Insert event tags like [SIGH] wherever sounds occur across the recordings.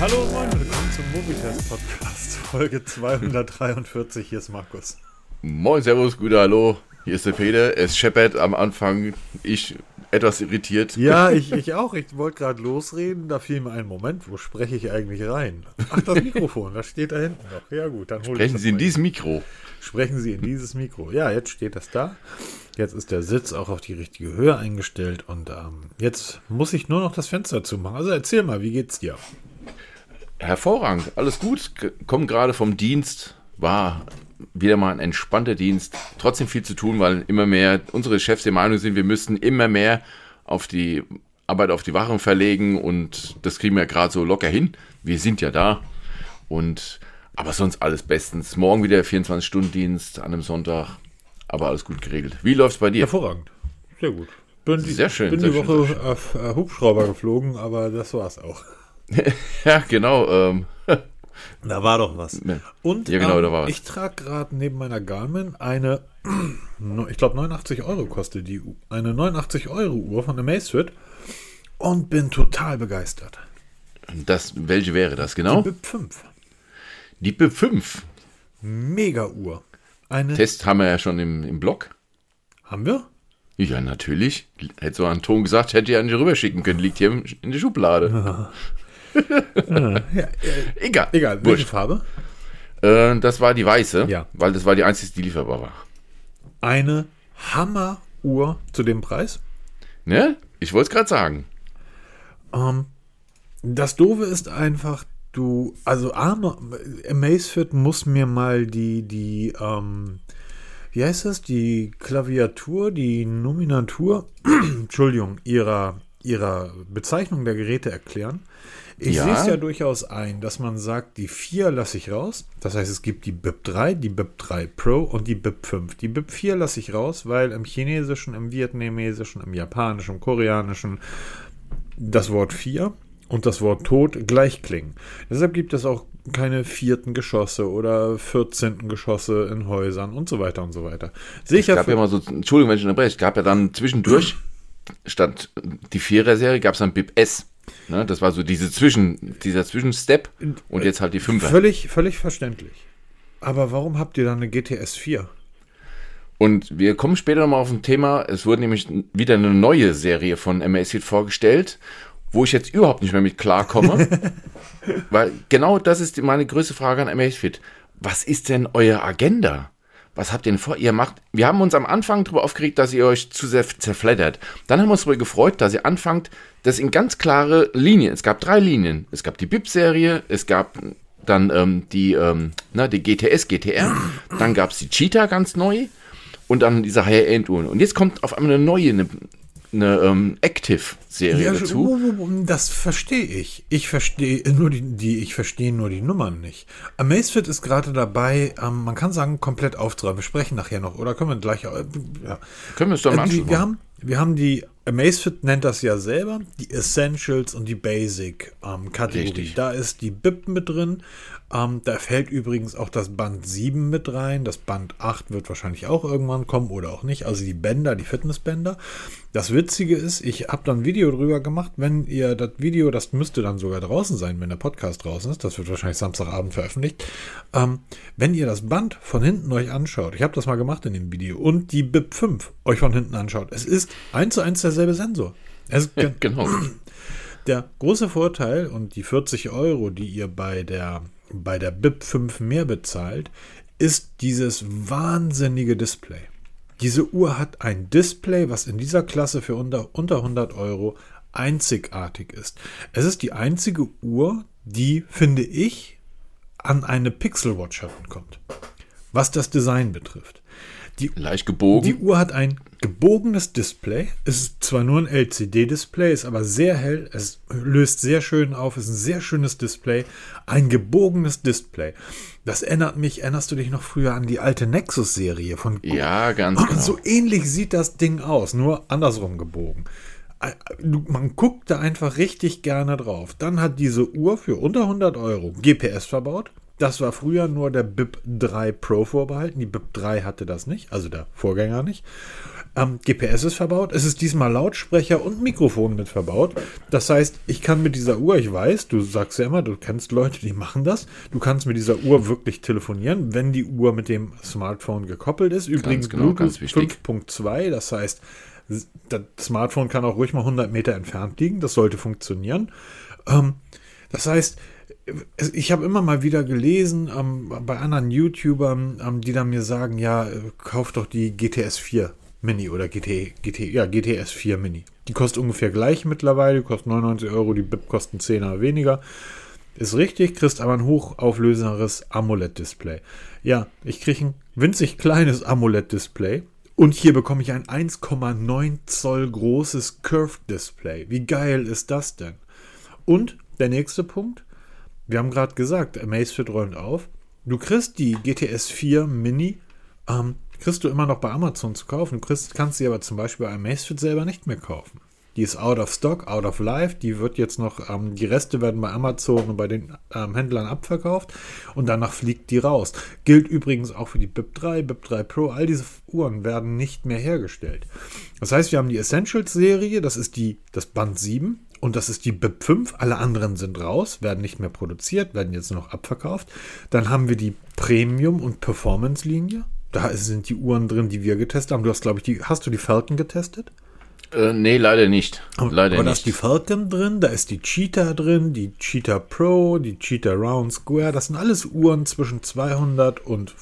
Hallo und moin, willkommen zum Movietest Podcast, Folge 243. Hier ist Markus. Moin, Servus, gute Hallo. Hier ist der Peter. Es scheppert am Anfang. Ich etwas irritiert. Ja, [LAUGHS] ich, ich auch. Ich wollte gerade losreden. Da fiel mir ein Moment, wo spreche ich eigentlich rein? Ach, das Mikrofon, das steht da hinten noch. Ja, gut, dann hol Sprechen Sie in dieses Mikro. Sprechen Sie in dieses Mikro. Ja, jetzt steht das da. Jetzt ist der Sitz auch auf die richtige Höhe eingestellt und ähm, jetzt muss ich nur noch das Fenster zumachen. Also erzähl mal, wie geht's dir? Hervorragend, alles gut. K- Komm gerade vom Dienst. War wieder mal ein entspannter Dienst. Trotzdem viel zu tun, weil immer mehr unsere Chefs der Meinung sind, wir müssten immer mehr auf die Arbeit auf die Wachen verlegen und das kriegen wir gerade so locker hin. Wir sind ja da. Und aber sonst alles bestens. Morgen wieder 24-Stunden-Dienst an einem Sonntag. Aber alles gut geregelt. Wie läuft's bei dir? Hervorragend. Sehr gut. Bin die, Sehr schön, Bin sehr die schön, Woche auf äh, Hubschrauber geflogen, aber das war's auch. [LAUGHS] Ja, genau. Ähm, [LAUGHS] Da war doch was. Und Ja, genau, ähm, da war was. ich trage gerade neben meiner Garmin eine, [CLEARS THROAT] ich glaube 89 Euro kostet die, eine 89 Euro Uhr von Amazfit und bin total begeistert. das, welche wäre das genau? BIP 5. Die BIP 5. Mega Uhr. Eine, Test haben wir ja schon im, im Blog. haben wir? Ja, natürlich. Hätte so ein Ton gesagt, hätte ich ja nicht rüberschicken können. Liegt hier in der Schublade. [LAUGHS] Ja, äh, Egal. egal, welche Wurscht. Farbe? Äh, das war die weiße, Ja. weil das war die einzige, die lieferbar war. Eine Hammer-Uhr zu dem Preis. Ne? Ich wollte es gerade sagen. Ähm, das Doofe ist einfach, du, also Arme, Amazfit muss mir mal die, die, ähm, wie heißt das, die Klaviatur, die Nominatur, [CLEARS THROAT] Entschuldigung, ihrer, ihrer Bezeichnung der Geräte erklären. Ich Ja. sehe es ja durchaus ein, dass man sagt, die 4 lasse ich raus. Das heißt, es gibt die BIP 3, die BIP 3 Pro und die BIP 5. Die BIP 4 lasse ich raus, weil im Chinesischen, im Vietnamesischen, im Japanischen, im Koreanischen das Wort 4 und das Wort Tod gleich klingen. Deshalb gibt es auch keine vierten Geschosse oder 14. Geschosse in Häusern und so weiter und so weiter. Ich Es ja gab ja mal so, Entschuldigung, wenn ich unterbreche, es gab ja dann zwischendurch, [CLEARS THROAT] statt die Vierer-Serie, gab es dann BIP S. Ne? Das war so diese Zwischen, dieser Zwischenstep und jetzt halt die Fünfer. völlig, völlig verständlich. Aber warum habt ihr dann eine GTS 4? Und wir kommen später nochmal auf ein Thema. Es wurde nämlich wieder eine neue Serie von Amazfit vorgestellt, wo ich jetzt überhaupt nicht mehr mit klarkomme. [LAUGHS] Weil genau das ist meine größte Frage an Amazfit. Was ist denn euer Agenda? Was habt ihr denn vor? Ihr macht, wir haben uns am Anfang darüber aufgeregt, dass ihr euch zu sehr zerfleddert. Dann haben wir uns darüber gefreut, dass ihr anfangt, das in ganz klare Linien. Es gab drei Linien. Es gab die BIP-Serie, es gab dann ähm, die, ähm, na, die GTS, GTR, dann gab es die Cheetah ganz neu und dann diese High-End-Uhren. Und jetzt kommt auf einmal eine neue, eine, eine ähm, Active-Serie Ja, dazu. das verstehe ich. Ich verstehe nur die, die, ich verstehe nur die Nummern nicht. Amazfit ist gerade dabei, ähm, man kann sagen, komplett aufzuräumen. Wir sprechen nachher noch, oder können wir gleich, äh, ja. Können wir es doch im Äh, wir, haben, wir haben die, Amazfit nennt das ja selber, die Essentials und die Basic ähm. Da ist die BIP mit drin. Ähm, da fällt übrigens auch das Band 7 mit rein. Das Band 8 wird wahrscheinlich auch irgendwann kommen oder auch nicht. Also die Bänder, die Fitnessbänder. Das Witzige ist, ich habe da ein Video drüber gemacht. Wenn ihr das Video, das müsste dann sogar draußen sein, wenn der Podcast draußen ist. Das wird wahrscheinlich Samstagabend veröffentlicht. Ähm, wenn ihr das Band von hinten euch anschaut, ich habe das mal gemacht in dem Video, und die BIP 5 euch von hinten anschaut, es ist eins zu eins derselbe Sensor. Es [LAUGHS] Genau. [CLEARS THROAT] der große Vorteil und die 40 Euro, die ihr bei der, bei der BIP 5 mehr bezahlt, ist dieses wahnsinnige Display. Diese Uhr hat ein Display, was in dieser Klasse für unter, unter 100 Euro einzigartig ist. Es ist die einzige Uhr, die, finde ich, an eine Pixel Watch herankommt. Was das Design betrifft. Die Leicht gebogen. die Uhr hat ein gebogenes Display. Es ist zwar nur ein LCD-Display, ist aber sehr hell. Es löst sehr schön auf. Es ist ein sehr schönes Display. Ein gebogenes Display. Das erinnert mich, erinnerst du dich noch früher an die alte Nexus-Serie von ja, ganz [CLEARS THROAT] genau. so ähnlich sieht das Ding aus, nur andersrum gebogen. Äh, Man guckt da einfach richtig gerne drauf. Dann hat diese Uhr für unter 100 Euro GPS verbaut. Das war früher nur der BIP 3 Pro vorbehalten. Die BIP 3 hatte das nicht, also der Vorgänger nicht. Ähm, GPS ist verbaut. Es ist diesmal Lautsprecher und Mikrofon mit verbaut. Das heißt, ich kann mit dieser Uhr, ich weiß, du sagst ja immer, du kennst Leute, die machen das. Du kannst mit dieser Uhr wirklich telefonieren, wenn die Uhr mit dem Smartphone gekoppelt ist. Übrigens genau, Bluetooth 5.2, das heißt, das Smartphone kann auch ruhig mal 100 Meter entfernt liegen. Das sollte funktionieren. Ähm, das heißt, ich habe immer mal wieder gelesen ähm, bei anderen YouTubern, ähm, die dann mir sagen, ja, kauf doch die GTS 4 Mini oder GT, GT, ja, GTS 4 Mini. Die kostet ungefähr gleich mittlerweile, kostet 99 Euro, die BIP kosten 10er weniger. Ist richtig, kriegst aber ein hochauflösenderes AMOLED-Display. Ja, ich kriege ein winzig kleines AMOLED-Display. Und hier bekomme ich ein 1,9 Zoll großes Curved-Display. Wie geil ist das denn? Und der nächste Punkt, wir haben gerade gesagt, Amazfit räumt auf. Du kriegst die GTS 4 Mini, ähm, kriegst du immer noch bei Amazon zu kaufen. Du kriegst, kannst sie aber zum Beispiel bei Amazfit selber nicht mehr kaufen. Die ist out of stock, out of life. Die wird jetzt noch, ähm, die Reste werden bei Amazon und bei den ähm, Händlern abverkauft und danach fliegt die raus. Gilt übrigens auch für die BIP 3, BIP 3 Pro. All diese Uhren werden nicht mehr hergestellt. Das heißt, wir haben die Essentials Serie, das ist die, das Band 7 und das ist die BIP 5. Alle anderen sind raus, werden nicht mehr produziert, werden jetzt noch abverkauft. Dann haben wir die Premium- und Performance-Linie. Da sind die Uhren drin, die wir getestet haben. Du hast, glaube ich, die, hast du die Falcon getestet? Äh, nee, leider nicht. Leider Aber da ist die Falcon drin, da ist die Cheetah drin, die Cheetah Pro, die Cheetah Round Square. Das sind alles Uhren zwischen 200 und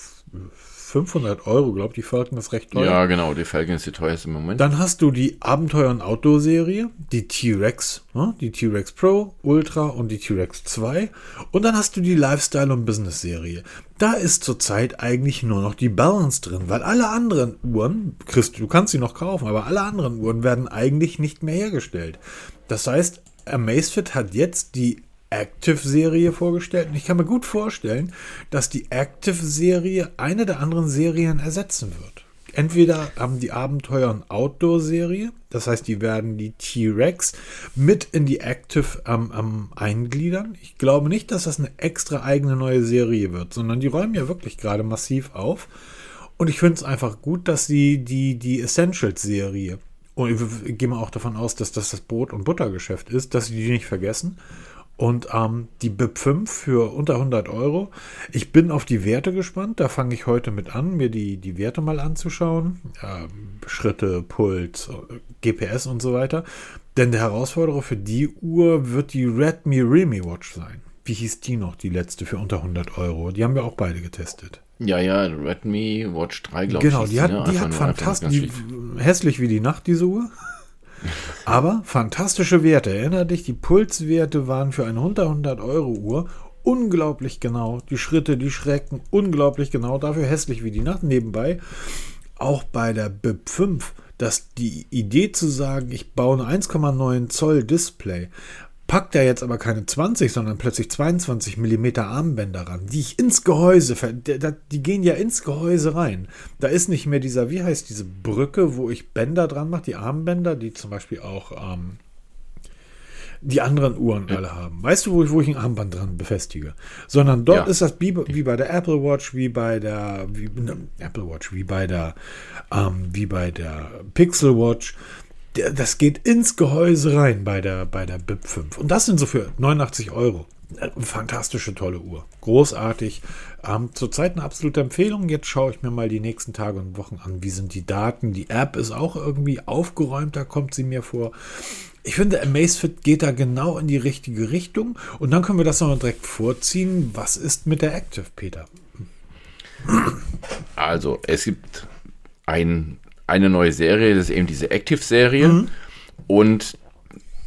500 Euro, glaube ich. Die Falcon ist recht teuer. Ja, genau, die Falcon ist die teuerste im Moment. Dann hast du die Abenteuer- und Outdoor-Serie, die T-Rex, ne? die T-Rex Pro, Ultra und die T-Rex 2. Und dann hast du die Lifestyle- und Business-Serie. Da ist zurzeit eigentlich nur noch die Balance drin, weil alle anderen Uhren, Christ, du kannst sie noch kaufen, aber alle anderen Uhren werden eigentlich nicht mehr hergestellt. Das heißt, Amazfit hat jetzt die Active-Serie vorgestellt. Und ich kann mir gut vorstellen, dass die Active-Serie eine der anderen Serien ersetzen wird. Entweder haben die Abenteuer- und Outdoor-Serie, das heißt, die werden die T-Rex mit in die Active ähm, ähm, eingliedern. Ich glaube nicht, dass das eine extra eigene neue Serie wird, sondern die räumen ja wirklich gerade massiv auf. Und ich finde es einfach gut, dass sie die, die Essentials-Serie, und ich gehe mal auch davon aus, dass das das Brot- und Buttergeschäft ist, dass sie die nicht vergessen. Und ähm, die BIP 5 für unter 100 Euro. Ich bin auf die Werte gespannt. Da fange ich heute mit an, mir die, die Werte mal anzuschauen. Ähm, Schritte, Puls, GPS und so weiter. Denn der Herausforderer für die Uhr wird die Redmi Realme Watch sein. Wie hieß die noch, die letzte für unter 100 Euro? Die haben wir auch beide getestet. Ja, ja, Redmi Watch 3, glaube Genau, ich. die hat, ne? die hat fantastisch, hässlich wie die Nacht, diese Uhr. Aber fantastische Werte. Erinner dich, die Pulswerte waren für eine unter 100 Euro Uhr unglaublich genau. Die Schritte, die Schrecken, unglaublich genau. Dafür hässlich wie die Nacht. Nebenbei, auch bei der BIP 5, dass die Idee zu sagen, ich baue ein 1,9 Zoll Display, packt er jetzt aber keine 20, sondern plötzlich 22 mm Armbänder ran, die ich ins Gehäuse, die gehen ja ins Gehäuse rein. Da ist nicht mehr dieser, wie heißt diese Brücke, wo ich Bänder dran mache, die Armbänder, die zum Beispiel auch ähm, die anderen Uhren alle haben. Weißt du, wo ich, wo ich ein Armband dran befestige? Sondern dort Ja. ist das wie, wie bei der Apple Watch, wie bei der wie, ne, Apple Watch, wie bei der ähm, wie bei der Pixel Watch. Das geht ins Gehäuse rein bei der bei der BIP 5. Und das sind so für 89 Euro. Äh, Fantastische, tolle Uhr. Großartig. Ähm, zurzeit eine absolute Empfehlung. Jetzt schaue ich mir mal die nächsten Tage und Wochen an. Wie sind die Daten? Die App ist auch irgendwie aufgeräumter, kommt sie mir vor. Ich finde, Amazfit geht da genau in die richtige Richtung. Und dann können wir das nochmal direkt vorziehen. Was ist mit der Active, Peter? Also, es gibt ein, eine neue Serie, das ist eben diese Active-Serie. Und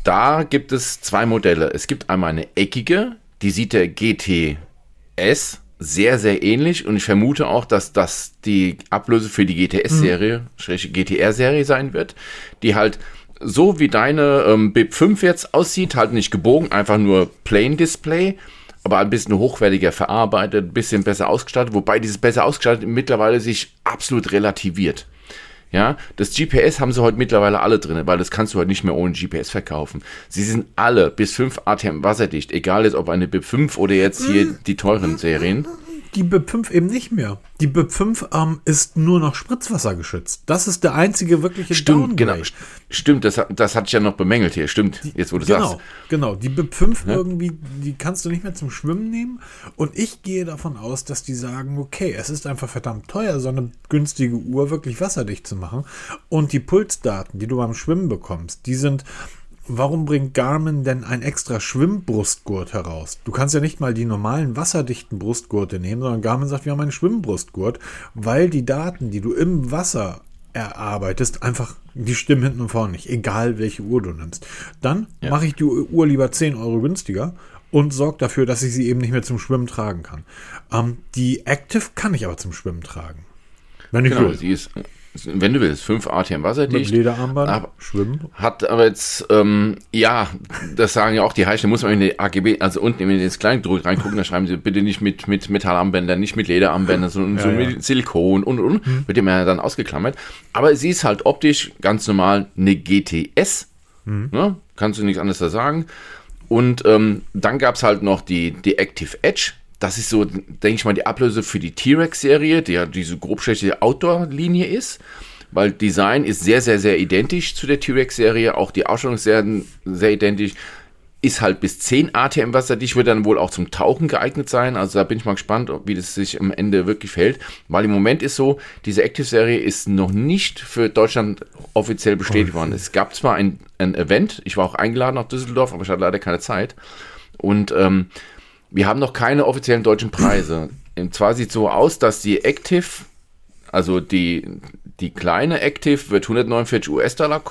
da gibt es zwei Modelle. Es gibt einmal eine eckige, die sieht der GTS sehr, sehr ähnlich. Und ich vermute auch, dass das die Ablöse für die GTS-Serie, schrägstrich GTR-Serie sein wird, die halt so wie deine ähm, BIP 5 jetzt aussieht, halt nicht gebogen, einfach nur Plain Display, aber ein bisschen hochwertiger verarbeitet, ein bisschen besser ausgestattet, wobei dieses besser ausgestattet mittlerweile sich absolut relativiert. Ja, das GPS haben sie heute mittlerweile alle drin, weil das kannst du heute nicht mehr ohne GPS verkaufen. Sie sind alle bis 5 ATM wasserdicht, egal jetzt ob eine BIP 5 oder jetzt hier die teuren Serien. Die BIP 5 eben nicht mehr. Die BIP 5 ähm, ist nur noch Spritzwasser geschützt. Das ist der einzige wirkliche Stimmt, genau. Stimmt, das, das hatte ich ja noch bemängelt hier. Stimmt, jetzt wo du genau, sagst. Genau, die BIP 5 ja? irgendwie, die kannst du nicht mehr zum Schwimmen nehmen. Und ich gehe davon aus, dass die sagen, okay, es ist einfach verdammt teuer, so eine günstige Uhr wirklich wasserdicht zu machen. Und die Pulsdaten, die du beim Schwimmen bekommst, die sind warum bringt Garmin denn ein extra Schwimmbrustgurt heraus? Du kannst ja nicht mal die normalen wasserdichten Brustgurte nehmen, sondern Garmin sagt, wir haben einen Schwimmbrustgurt, weil die Daten, die du im Wasser erarbeitest, einfach die stimmen hinten und vorne nicht, egal welche Uhr du nimmst. Dann ja. mache ich die Uhr lieber 10 Euro günstiger und sorge dafür, dass ich sie eben nicht mehr zum Schwimmen tragen kann. Ähm, die Active kann ich aber zum Schwimmen tragen. Wenn ich genau, will. sie ist wenn du willst, 5 ATM wasserdicht. Mit Lederarmband, aber, schwimmen. Hat aber jetzt, ähm, ja, das sagen ja auch die Heichen, muss man in die AGB, also unten in das Kleingedruck reingucken, da schreiben sie bitte nicht mit, mit Metallarmbändern, nicht mit Lederarmbändern, sondern ja, so ja. mit Silikon und, und, mhm. wird immer dann ausgeklammert. Aber sie ist halt optisch ganz normal eine GTS, mhm. ne? kannst du nichts anderes da sagen. Und ähm, dann gab es halt noch die, die Active Edge, das ist so, denke ich mal, die Ablöse für die T-Rex-Serie, die ja diese grobschlächtige Outdoor-Linie ist. Weil Design ist sehr, sehr, sehr identisch zu der T-Rex-Serie. Auch die Ausstellung ist sehr, sehr identisch. Ist halt bis 10 ATM wasserdicht, wird dann wohl auch zum Tauchen geeignet sein. Also da bin ich mal gespannt, wie das sich am Ende wirklich verhält. Weil im Moment ist so, diese Active-Serie ist noch nicht für Deutschland offiziell bestätigt worden. Es gab zwar ein, ein Event, ich war auch eingeladen nach Düsseldorf, aber ich hatte leider keine Zeit. Und ähm, wir haben noch keine offiziellen deutschen Preise. Und zwar sieht so aus, dass die Active, also die, die kleine Active wird 149 US-Dollar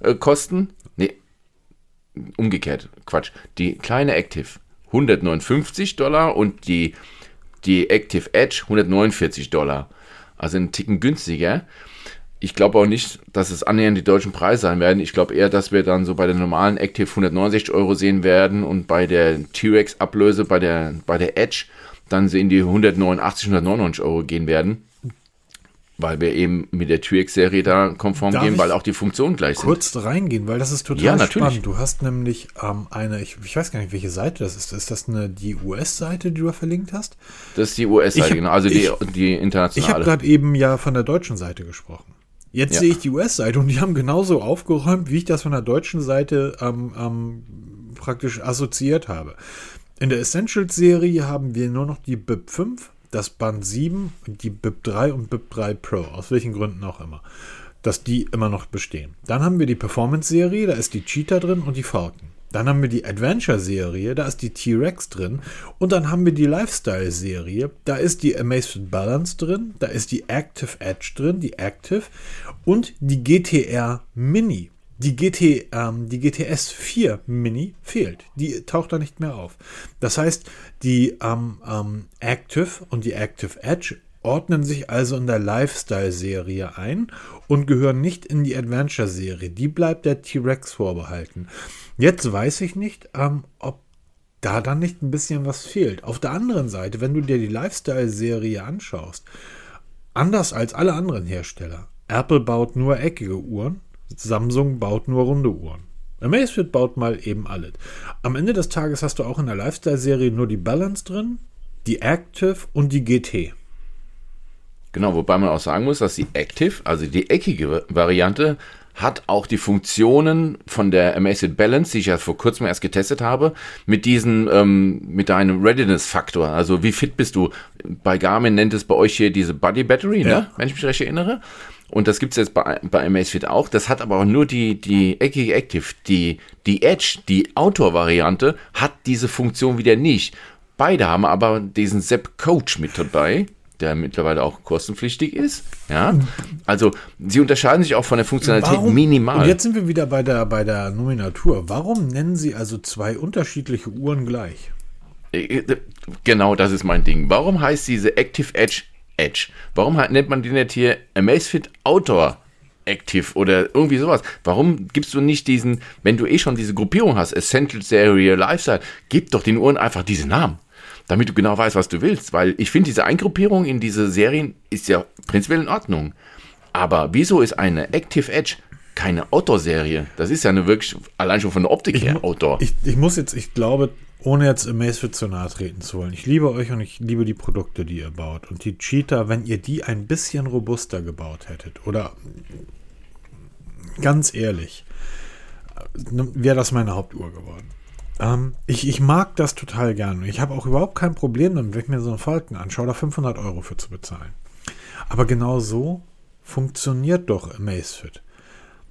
äh, kosten. Nee, umgekehrt, Quatsch. Die kleine Active 159 Dollar und die, die Active Edge 149 Dollar. Also einen Ticken günstiger ich glaube auch nicht, dass es annähernd die deutschen Preise sein werden. Ich glaube eher, dass wir dann so bei der normalen Active 169 Euro sehen werden und bei der T-Rex-Ablöse, bei der, bei der Edge, dann in die 189, 199 Euro gehen werden. Weil wir eben mit der T-Rex-Serie da konform Darf gehen, weil auch die Funktionen gleich kurz sind. Kurz reingehen, weil das ist total ja, natürlich. spannend. Du hast nämlich ähm, eine, ich, ich, weiß gar nicht, welche Seite das ist. Ist das eine, die US-Seite, die du verlinkt hast? Das ist die US-Seite, genau, also ich, die, die internationale. Ich habe gerade eben ja von der deutschen Seite gesprochen. Jetzt ja. sehe ich die US-Seite und die haben genauso aufgeräumt, wie ich das von der deutschen Seite ähm, ähm, praktisch assoziiert habe. In der Essentials-Serie haben wir nur noch die BIP 5, das Band 7, die BIP 3 und BIP 3 Pro, aus welchen Gründen auch immer, dass die immer noch bestehen. Dann haben wir die Performance-Serie, da ist die Cheetah drin und die Falcon. Dann haben wir die Adventure-Serie, da ist die T-Rex drin. Und dann haben wir die Lifestyle-Serie, da ist die Amazfit Balance drin, da ist die Active Edge drin, die Active und die GTR Mini. Die, GT, ähm, die GTS 4 Mini fehlt. Die taucht da nicht mehr auf. Das heißt, die ähm, ähm, Active und die Active Edge ordnen sich also in der Lifestyle-Serie ein und gehören nicht in die Adventure-Serie. Die bleibt der T-Rex vorbehalten. Jetzt weiß ich nicht, ähm, ob da dann nicht ein bisschen was fehlt. Auf der anderen Seite, wenn du dir die Lifestyle-Serie anschaust, anders als alle anderen Hersteller, Apple baut nur eckige Uhren, Samsung baut nur runde Uhren. Amazfit baut mal eben alles. Am Ende des Tages hast du auch in der Lifestyle-Serie nur die Balance drin, die Active und die GT. Genau, wobei man auch sagen muss, dass die Active, also die eckige Variante, hat auch die Funktionen von der Amazfit Balance, die ich ja vor kurzem erst getestet habe, mit diesen, ähm, mit deinem Readiness-Faktor. Also wie fit bist du? Bei Garmin nennt es bei euch hier diese Body Battery, ne? ja. ne? wenn ich mich recht erinnere. Und das gibt's jetzt bei, bei Amazfit auch. Das hat aber auch nur die, die eckige Active. Die, die Edge, die Outdoor-Variante, hat diese Funktion wieder nicht. Beide haben aber diesen Zep Coach mit dabei der mittlerweile auch kostenpflichtig ist. Ja, also sie unterscheiden sich auch von der Funktionalität Warum, minimal. Und jetzt sind wir wieder bei der, bei der Nominatur. Warum nennen Sie also zwei unterschiedliche Uhren gleich? Äh, äh, genau, das ist mein Ding. Warum heißt diese Active Edge Edge? Warum nennt man die nicht hier Amazfit Outdoor Active oder irgendwie sowas? Warum gibst du nicht diesen, wenn du eh schon diese Gruppierung hast, Essential Serie, Lifestyle, gib doch den Uhren einfach diesen Namen damit du genau weißt, was du willst. Weil ich finde, diese Eingruppierung in diese Serien ist ja prinzipiell in Ordnung. Aber wieso ist eine Active Edge keine Outdoor-Serie? Das ist ja eine wirklich, allein schon von der Optik ich, her, Outdoor. Ich, ich muss jetzt, ich glaube, ohne jetzt Amazfit zu nahe treten zu wollen, ich liebe euch und ich liebe die Produkte, die ihr baut. Und die Cheetah, wenn ihr die ein bisschen robuster gebaut hättet, oder ganz ehrlich, wäre das meine Hauptuhr geworden. Ähm, ich, ich mag das total gerne. Ich habe auch überhaupt kein Problem damit, wenn ich mir so einen Falken anschaue, da 500 Euro für zu bezahlen. Aber genau so funktioniert doch Amazfit.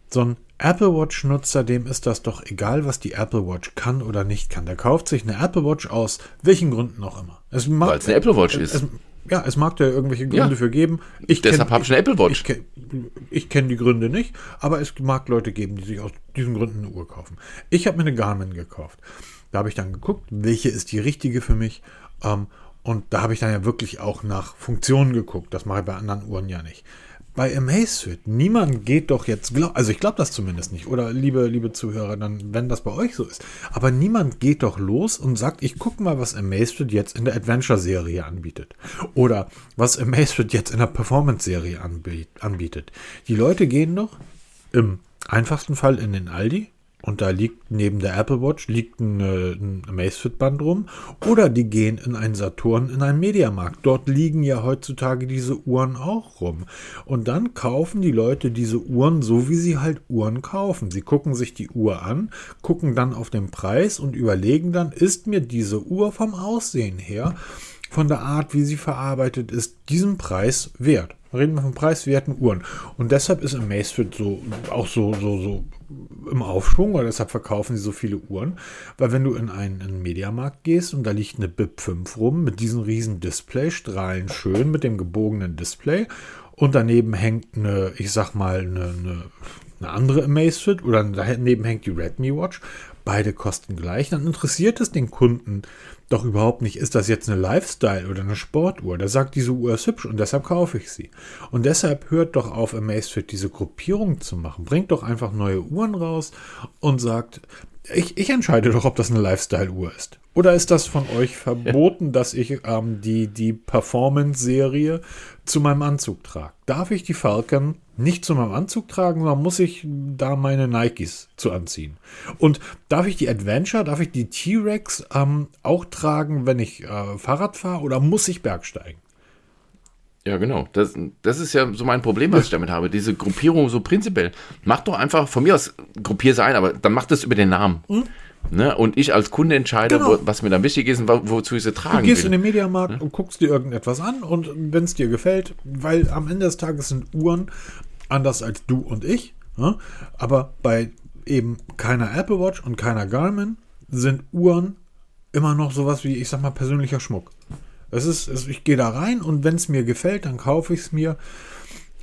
So ein Apple Watch-Nutzer, dem ist das doch egal, was die Apple Watch kann oder nicht kann. Der kauft sich eine Apple Watch aus welchen Gründen auch immer. Weil es eine Apple Watch es, ist. Es, ja, es mag da irgendwelche Gründe Ja. für geben. Ich Deshalb habe ich eine Apple Watch. Ich, ich kenne die Gründe nicht, aber es mag Leute geben, die sich aus diesen Gründen eine Uhr kaufen. Ich habe mir eine Garmin gekauft. Da habe ich dann geguckt, welche ist die richtige für mich. Ähm, und da habe ich dann ja wirklich auch nach Funktionen geguckt. Das mache ich bei anderen Uhren ja nicht. Bei Amazfit, niemand geht doch jetzt, glaub, also ich glaube das zumindest nicht, oder liebe, liebe Zuhörer, dann, wenn das bei euch so ist, aber niemand geht doch los und sagt, ich gucke mal, was Amazfit jetzt in der Adventure-Serie anbietet. Oder was Amazfit jetzt in der Performance-Serie anbiet, anbietet. Die Leute gehen doch im einfachsten Fall in den Aldi und da liegt neben der Apple Watch liegt ein, äh, ein Amazfit-Band rum. Oder die gehen in einen Saturn, in einen Mediamarkt. Dort liegen ja heutzutage diese Uhren auch rum. Und dann kaufen die Leute diese Uhren so, wie sie halt Uhren kaufen. Sie gucken sich die Uhr an, gucken dann auf den Preis und überlegen dann, ist mir diese Uhr vom Aussehen her, von der Art, wie sie verarbeitet ist, diesen Preis wert. Reden wir von preiswerten Uhren. Und deshalb ist Amazfit so, auch so, so, so im Aufschwung, weil deshalb verkaufen sie so viele Uhren. Weil wenn du in einen, in einen Mediamarkt gehst und da liegt eine BIP 5 rum mit diesem riesen Display, strahlen schön mit dem gebogenen Display und daneben hängt eine, ich sag mal, eine, eine, eine andere Amazfit oder daneben hängt die Redmi Watch. Beide kosten gleich. Dann interessiert es den Kunden doch überhaupt nicht, ist das jetzt eine Lifestyle oder eine Sportuhr. Der sagt, diese Uhr ist hübsch und deshalb kaufe ich sie. Und deshalb hört doch auf, Amazfit diese Gruppierung zu machen. Bringt doch einfach neue Uhren raus und sagt, ich, ich entscheide doch, ob das eine Lifestyle-Uhr ist. Oder ist das von euch verboten, dass ich ähm, die, die Performance-Serie zu meinem Anzug trage? Darf ich die Falcon nicht zu meinem Anzug tragen, sondern muss ich da meine Nikes zu anziehen? Und darf ich die Adventure, darf ich die T-Rex ähm, auch tragen, wenn ich äh, Fahrrad fahre oder muss ich Bergsteigen? Ja, genau. Das, das ist ja so mein Problem, was ich damit habe. Diese Gruppierung so prinzipiell. Mach doch einfach, von mir aus gruppier sie ein, aber dann mach das über den Namen. Ne? Und ich als Kunde entscheide, Genau. wo, was mir dann wichtig ist und wo, wozu ich sie Du tragen gehst in will. den Mediamarkt und guckst dir irgendetwas an und wenn es dir gefällt, weil am Ende des Tages sind Uhren anders als du und ich, ne? aber bei eben keiner Apple Watch und keiner Garmin sind Uhren immer noch sowas wie, ich sag mal, persönlicher Schmuck. Es ist, es, ich gehe da rein und wenn es mir gefällt, dann kaufe ich es mir.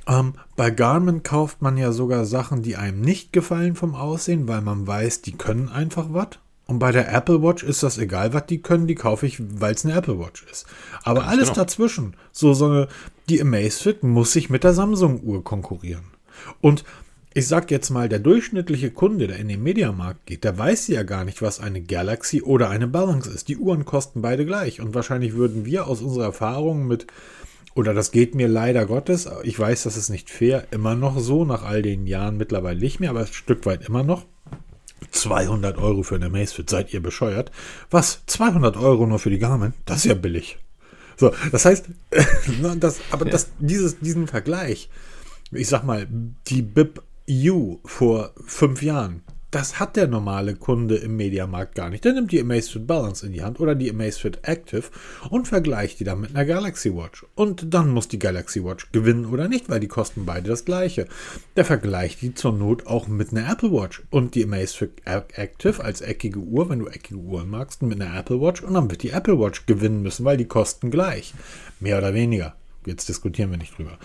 Ähm, bei Garmin kauft man ja sogar Sachen, die einem nicht gefallen vom Aussehen, weil man weiß, die können einfach was. Und bei der Apple Watch ist das egal, was die können, die kaufe ich, weil es eine Apple Watch ist. Aber Ganz alles genau. dazwischen, so, so eine, die Amazfit muss sich mit der Samsung-Uhr konkurrieren. Und ich sag jetzt mal, der durchschnittliche Kunde, der in den Mediamarkt geht, der weiß ja gar nicht, was eine Galaxy oder eine Balance ist. Die Uhren kosten beide gleich. Und wahrscheinlich würden wir aus unserer Erfahrung mit, oder das geht mir leider Gottes, ich weiß, das ist nicht fair, immer noch so, nach all den Jahren mittlerweile nicht mehr, aber ein Stück weit immer noch. 200 Euro für eine Amazfit, seid ihr bescheuert? Was? 200 Euro nur für die Garmin? Das ist ja billig. So, das heißt, [LAUGHS] das, aber das, dieses, diesen Vergleich, ich sag mal, die BIP U vor fünf Jahren, das hat der normale Kunde im Mediamarkt gar nicht. Der nimmt die Amazfit Balance in die Hand oder die Amazfit Active und vergleicht die dann mit einer Galaxy Watch. Und dann muss die Galaxy Watch gewinnen oder nicht, weil die kosten beide das gleiche. Der vergleicht die zur Not auch mit einer Apple Watch und die Amazfit Active als eckige Uhr, wenn du eckige Uhren magst, mit einer Apple Watch und dann wird die Apple Watch gewinnen müssen, weil die kosten gleich. Mehr oder weniger. Jetzt diskutieren wir nicht drüber.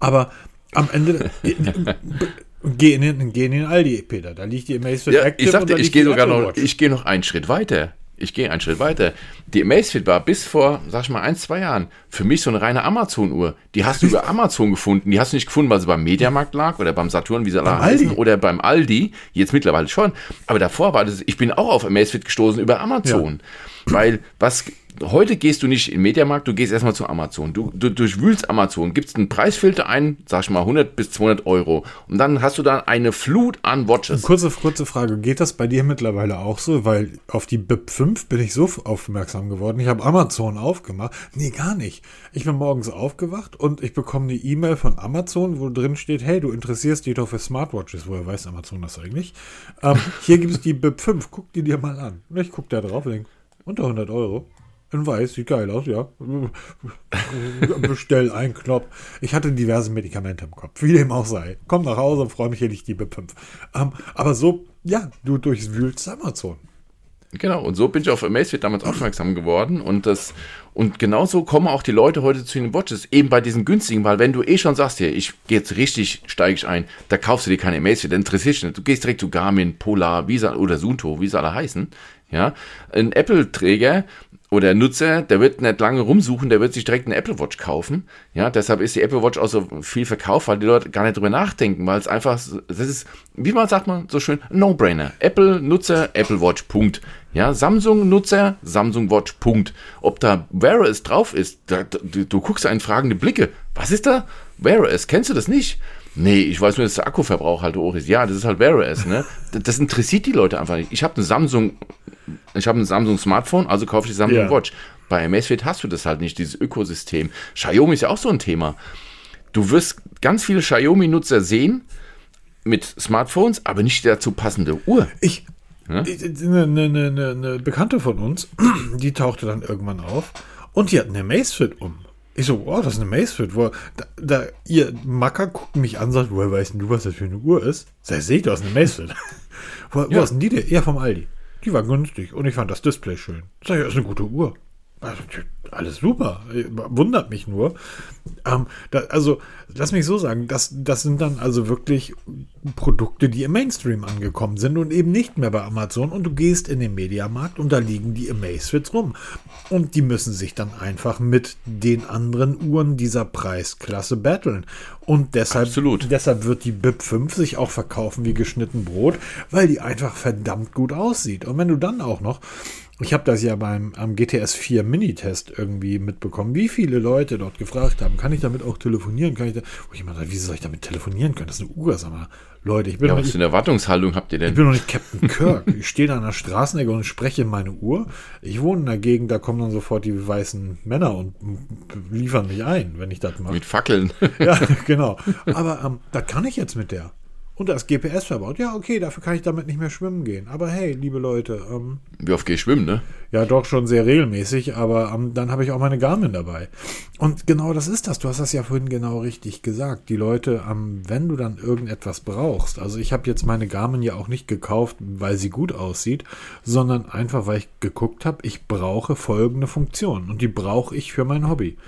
Aber am Ende [LAUGHS] geh in den, geh in den Aldi, Peter. Da liegt die Amazfit Ja, Active ich und sagte, da ich gehe sogar noch, ich gehe noch einen Schritt weiter. Ich gehe einen Schritt weiter. Die Amazfit war bis vor, sag ich mal, ein, zwei Jahren für mich so eine reine Amazon-Uhr. Die hast du über Amazon gefunden. Die hast du nicht gefunden, weil sie beim Mediamarkt lag oder beim Saturn, wie sie alle heißen, oder beim Aldi. Jetzt mittlerweile schon. Aber davor war das, ich bin auch auf Amazfit gestoßen über Amazon. Weil was heute gehst du nicht in den Mediamarkt, du gehst erstmal zu Amazon. Du, du durchwühlst Amazon, gibst einen Preisfilter ein, sag ich mal 100 bis 200 Euro. Und dann hast du dann eine Flut an Watches. Kurze, kurze Frage, geht das bei dir mittlerweile auch so? Weil auf die BIP 5 bin ich so aufmerksam geworden. Ich habe Amazon aufgemacht. Nee, gar nicht. Ich bin morgens aufgewacht und ich bekomme eine E-Mail von Amazon, wo drin steht, hey, du interessierst dich doch für Smartwatches. Woher weiß Amazon das eigentlich? Ähm, hier gibt es die BIP 5, guck die dir mal an. Und ich gucke da drauf und denke, unter 100 Euro. In weiß, sieht geil aus, ja. Bestell einen Knopf. Ich hatte diverse Medikamente im Kopf, wie dem auch sei. Komm nach Hause und freue mich endlich die BIP 5. Ähm, aber so, ja, du durchwühlst Amazon. Genau, und so bin ich auf Amazfit damals aufmerksam geworden und das und genauso kommen auch die Leute heute zu den Watches, eben bei diesen günstigen, weil wenn du eh schon sagst, hier, ich gehe jetzt richtig, steige ich ein, da kaufst du dir keine Amazfit, dann interessiert dich nicht. Du gehst direkt zu Garmin, Polar, Visa oder Sunto, wie sie alle heißen. Ja, ein Apple-Träger oder Nutzer, der wird nicht lange rumsuchen, der wird sich direkt eine Apple Watch kaufen. Ja, deshalb ist die Apple Watch auch so viel verkauft, weil die Leute gar nicht drüber nachdenken, weil es einfach, das ist, wie man sagt man so schön, No-Brainer. Apple Nutzer, Apple Watch, Punkt. Ja, Samsung Nutzer, Samsung Watch, Punkt. Ob da Wear OS drauf ist, da, du, du guckst einen fragende Blicke. Was ist da? Wear OS, kennst du das nicht? Nee, ich weiß nur, dass der Akkuverbrauch halt hoch ist. Ja, das ist halt Wear OS, ne? [LAUGHS] Das interessiert die Leute einfach nicht. Ich habe eine Samsung ich habe ein Samsung Smartphone, also kaufe ich die Samsung ja. Watch. Bei Amazfit hast du das halt nicht, dieses Ökosystem. Xiaomi ist ja auch so ein Thema. Du wirst ganz viele Xiaomi-Nutzer sehen mit Smartphones, aber nicht die dazu passende Uhr. Ich, ja? eine, eine, eine, eine Bekannte von uns, [CLEARS THROAT] die tauchte dann irgendwann auf und die hat eine Amazfit um. Ich so, oh, das ist eine Macefit. Wo, da, da, ihr Macker guckt mich an, sagt, woher weißt du, was das für eine Uhr ist? Sag, seht, du hast eine Macefit. [LAUGHS] wo, ja. wo ist denn die denn? Ja, vom Aldi. Die war günstig und ich fand das Display schön. Sag ich, das ist eine gute Uhr. Also, alles super. Wundert mich nur. Ähm, da, also, lass mich so sagen, das, das sind dann also wirklich Produkte, die im Mainstream angekommen sind und eben nicht mehr bei Amazon. Und du gehst in den Mediamarkt und da liegen die Amazfits rum. Und die müssen sich dann einfach mit den anderen Uhren dieser Preisklasse battlen. Und deshalb, Absolut. deshalb wird die BIP 5 sich auch verkaufen wie geschnitten Brot, weil die einfach verdammt gut aussieht. Und wenn du dann auch noch ich habe das ja beim am GTS 4 Mini-Test irgendwie mitbekommen, wie viele Leute dort gefragt haben, kann ich damit auch telefonieren? Kann ich da, wo ich immer dachte, wieso soll ich damit telefonieren können? Das ist eine Uhr, sag mal. Leute, ich bin ja, noch was nicht, für eine Erwartungshaltung habt ihr denn? Ich bin noch nicht Captain Kirk. ich stehe da an der Straßenecke und spreche meine Uhr. Ich wohne in der Gegend, da kommen dann sofort die weißen Männer und liefern mich ein, wenn ich das mache. Mit Fackeln. ja, [LAUGHS] genau. Aber ähm, da kann ich jetzt mit der. Und da ist GPS verbaut. Ja, okay, dafür kann ich damit nicht mehr schwimmen gehen. Aber hey, liebe Leute. Ähm, Wie oft gehe ich schwimmen, ne? Ja, doch schon sehr regelmäßig, aber ähm, dann habe ich auch meine Garmin dabei. Und genau das ist das. Du hast das ja vorhin genau richtig gesagt. Die Leute, ähm, wenn du dann irgendetwas brauchst, also ich habe jetzt meine Garmin ja auch nicht gekauft, weil sie gut aussieht, sondern einfach, weil ich geguckt habe, ich brauche folgende Funktion. Und die brauche ich für mein Hobby.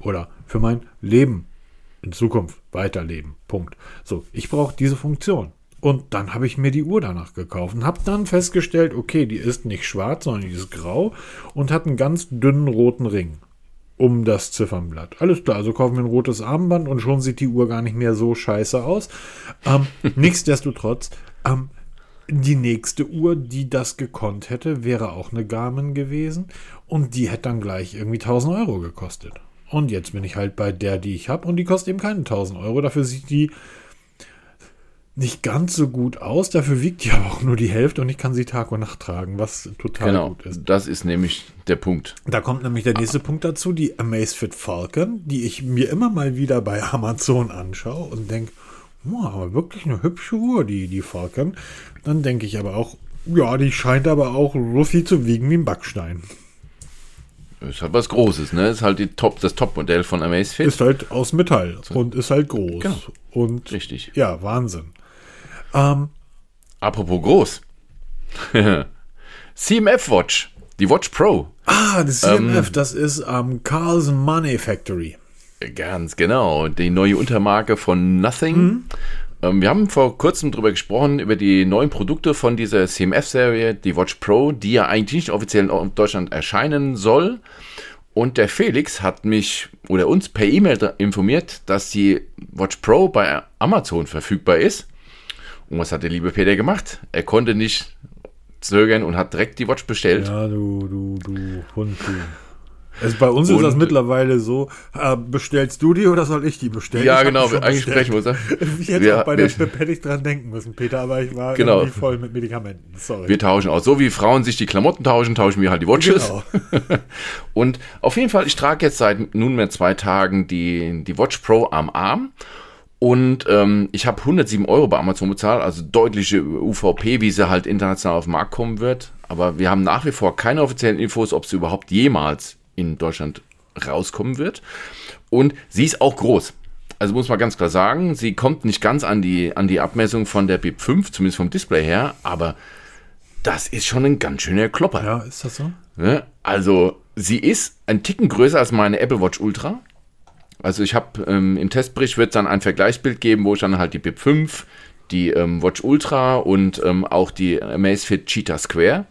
Oder für mein Leben in Zukunft weiterleben. Punkt. So, ich brauche diese Funktion. Und dann habe ich mir die Uhr danach gekauft und habe dann festgestellt, okay, die ist nicht schwarz, sondern die ist grau und hat einen ganz dünnen roten Ring um das Ziffernblatt. Alles klar, also kaufen wir ein rotes Armband und schon sieht die Uhr gar nicht mehr so scheiße aus. Ähm, [LAUGHS] nichtsdestotrotz, ähm, die nächste Uhr, die das gekonnt hätte, wäre auch eine Garmin gewesen und die hätte dann gleich irgendwie 1000 Euro gekostet. Und jetzt bin ich halt bei der, die ich habe und die kostet eben keine 1000 Euro. Dafür sieht die nicht ganz so gut aus. Dafür wiegt die [LAUGHS] aber auch nur die Hälfte und ich kann sie Tag und Nacht tragen, was total genau, gut ist. Das ist nämlich der Punkt. Da kommt nämlich der nächste Punkt dazu, die Amazfit Falcon, die ich mir immer mal wieder bei [LAUGHS] Amazon anschaue und denke, aber wirklich eine hübsche Uhr, die, die Falcon. Dann denke ich aber auch, ja, die scheint aber auch so viel zu wiegen wie ein Backstein. Ist halt was Großes, ne? Ist halt die Top, das Topmodell von Amazfit. Ist halt aus Metall und ist halt groß. Genau. Und Richtig. Ja, Wahnsinn. Ähm, Apropos groß. [LAUGHS] CMF Watch. Die Watch Pro. Ah, das CMF, ähm, das ist ähm, Carl's Money Factory. Ganz genau. Die neue Untermarke von Nothing. Mhm. Ähm, wir haben vor kurzem darüber gesprochen, über die neuen Produkte von dieser CMF-Serie, die Watch Pro, die ja eigentlich nicht offiziell in Deutschland erscheinen soll. Und der Felix hat mich oder uns per E-Mail informiert, dass die Watch Pro bei Amazon verfügbar ist. Und was hat der liebe Peter gemacht? Er konnte nicht zögern und hat direkt die Watch bestellt. Ja, du, du, du Hund, du. Also bei uns ist das mittlerweile so, äh, bestellst du die oder soll ich die bestellen? Ja, ich genau, eigentlich sprechen wir uns. [LAUGHS] Ich hätte wir, auch bei der Spip hätte ich dran denken müssen, Peter, aber ich war genau. irgendwie voll mit Medikamenten. Sorry. Wir tauschen aus. So wie Frauen sich die Klamotten tauschen, tauschen wir halt die Watches. Genau. [LAUGHS] Und auf jeden Fall, ich trage jetzt seit nunmehr zwei Tagen die, die Watch Pro am Arm. Und ähm, ich habe 107 Euro bei Amazon bezahlt, also deutliche UVP, wie sie halt international auf den Markt kommen wird. Aber wir haben nach wie vor keine offiziellen Infos, ob sie überhaupt jemals in Deutschland rauskommen wird. Und sie ist auch groß. Also muss man ganz klar sagen, sie kommt nicht ganz an die, an die Abmessung von der BIP 5, zumindest vom Display her, aber das ist schon ein ganz schöner Klopper. Ja, ist das so? Also, sie ist ein Ticken größer als meine Apple Watch Ultra. Also, ich habe ähm, im Testbericht wird dann ein Vergleichsbild geben, wo ich dann halt die BIP 5, die ähm, Watch Ultra und ähm, auch die Amazfit Cheetah Square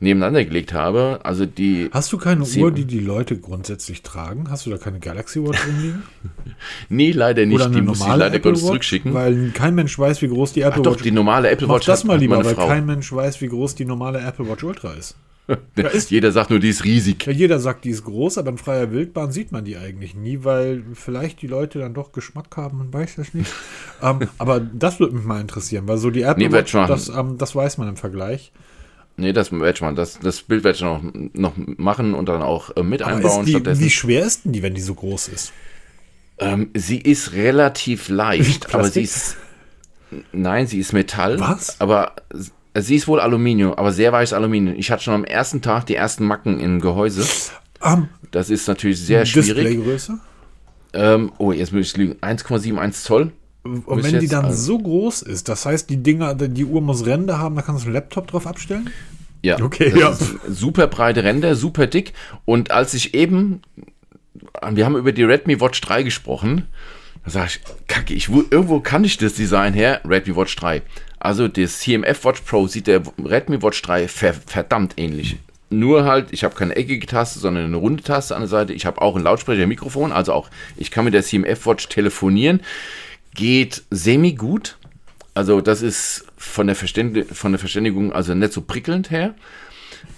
nebeneinander gelegt habe. Also die. Hast du keine Uhr, die die Leute grundsätzlich tragen? Hast du da keine Galaxy Watch rumliegen? [LAUGHS] nee, leider nicht. die muss ich leider Apple kurz zurückschicken. Weil kein Mensch weiß, wie groß die Apple Ach doch, Watch die normale Apple Watch Mach das mal lieber, weil Frau. kein Mensch weiß, wie groß die normale Apple Watch Ultra ist. [LAUGHS] ist jeder sagt nur, die ist riesig. Ja, jeder sagt, die ist groß, aber in freier Wildbahn sieht man die eigentlich nie, weil vielleicht die Leute dann doch Geschmack haben, man weiß das nicht. [LAUGHS] ähm, aber das würde mich mal interessieren, weil so die Apple nee, Watch, das, ähm, das weiß man im Vergleich. Nee, das werde mal. Das, das Bild werde ich noch, noch machen und dann auch äh, mit Aber einbauen. Die, wie schwer ist denn die, wenn die so groß ist? Ähm, sie ist relativ leicht, [LAUGHS] aber sie ist. Nein, sie ist Metall. Was? Aber sie ist wohl Aluminium, aber sehr weiches Aluminium. Ich hatte schon am ersten Tag die ersten Macken im Gehäuse. Um, das ist natürlich sehr schwierig. Displaygröße? Ähm, oh, jetzt muss ich lügen. 1,71 Zoll. Und wenn die dann also so groß ist, das heißt, die Dinger, die Uhr muss Ränder haben, da kannst du einen Laptop drauf abstellen? Ja. Okay, ja. Super breite Ränder, super dick. Und als ich eben, wir haben über die Redmi Watch 3 gesprochen, da sage ich, kacke, ich, irgendwo kann ich das Design her, Redmi Watch 3. Also das CMF Watch Pro sieht der Redmi Watch 3 ver verdammt ähnlich. Nur halt, ich habe keine eckige Taste, sondern eine runde Taste an der Seite. Ich habe auch ein Lautsprecher-Mikrofon, also auch ich kann mit der CMF Watch telefonieren geht semi gut. Also das ist von der, Verständ von der Verständigung also nicht so prickelnd her.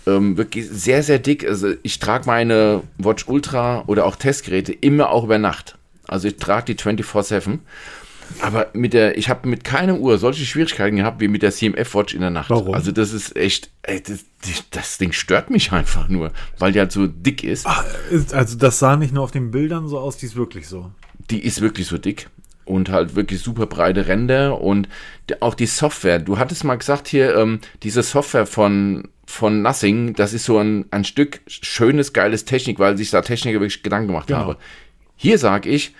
Ähm, wirklich sehr, sehr dick. Also ich trage meine Watch Ultra oder auch Testgeräte immer auch über Nacht. Also ich trage die 24-7. Aber mit der, ich habe mit keiner Uhr solche Schwierigkeiten gehabt wie mit der CMF Watch in der Nacht. Warum? Also das ist echt, ey, das, das, Ding stört mich einfach nur, weil die halt so dick ist. Ach, also das sah nicht nur auf den Bildern so aus, die ist wirklich so. Die ist wirklich so dick und halt wirklich super breite Ränder und auch die Software. Du hattest mal gesagt hier, ähm, diese Software von, von Nothing, das ist so ein, ein Stück schönes, geiles Technik, weil sich da Techniker wirklich Gedanken gemacht genau. habe. Hier sage ich,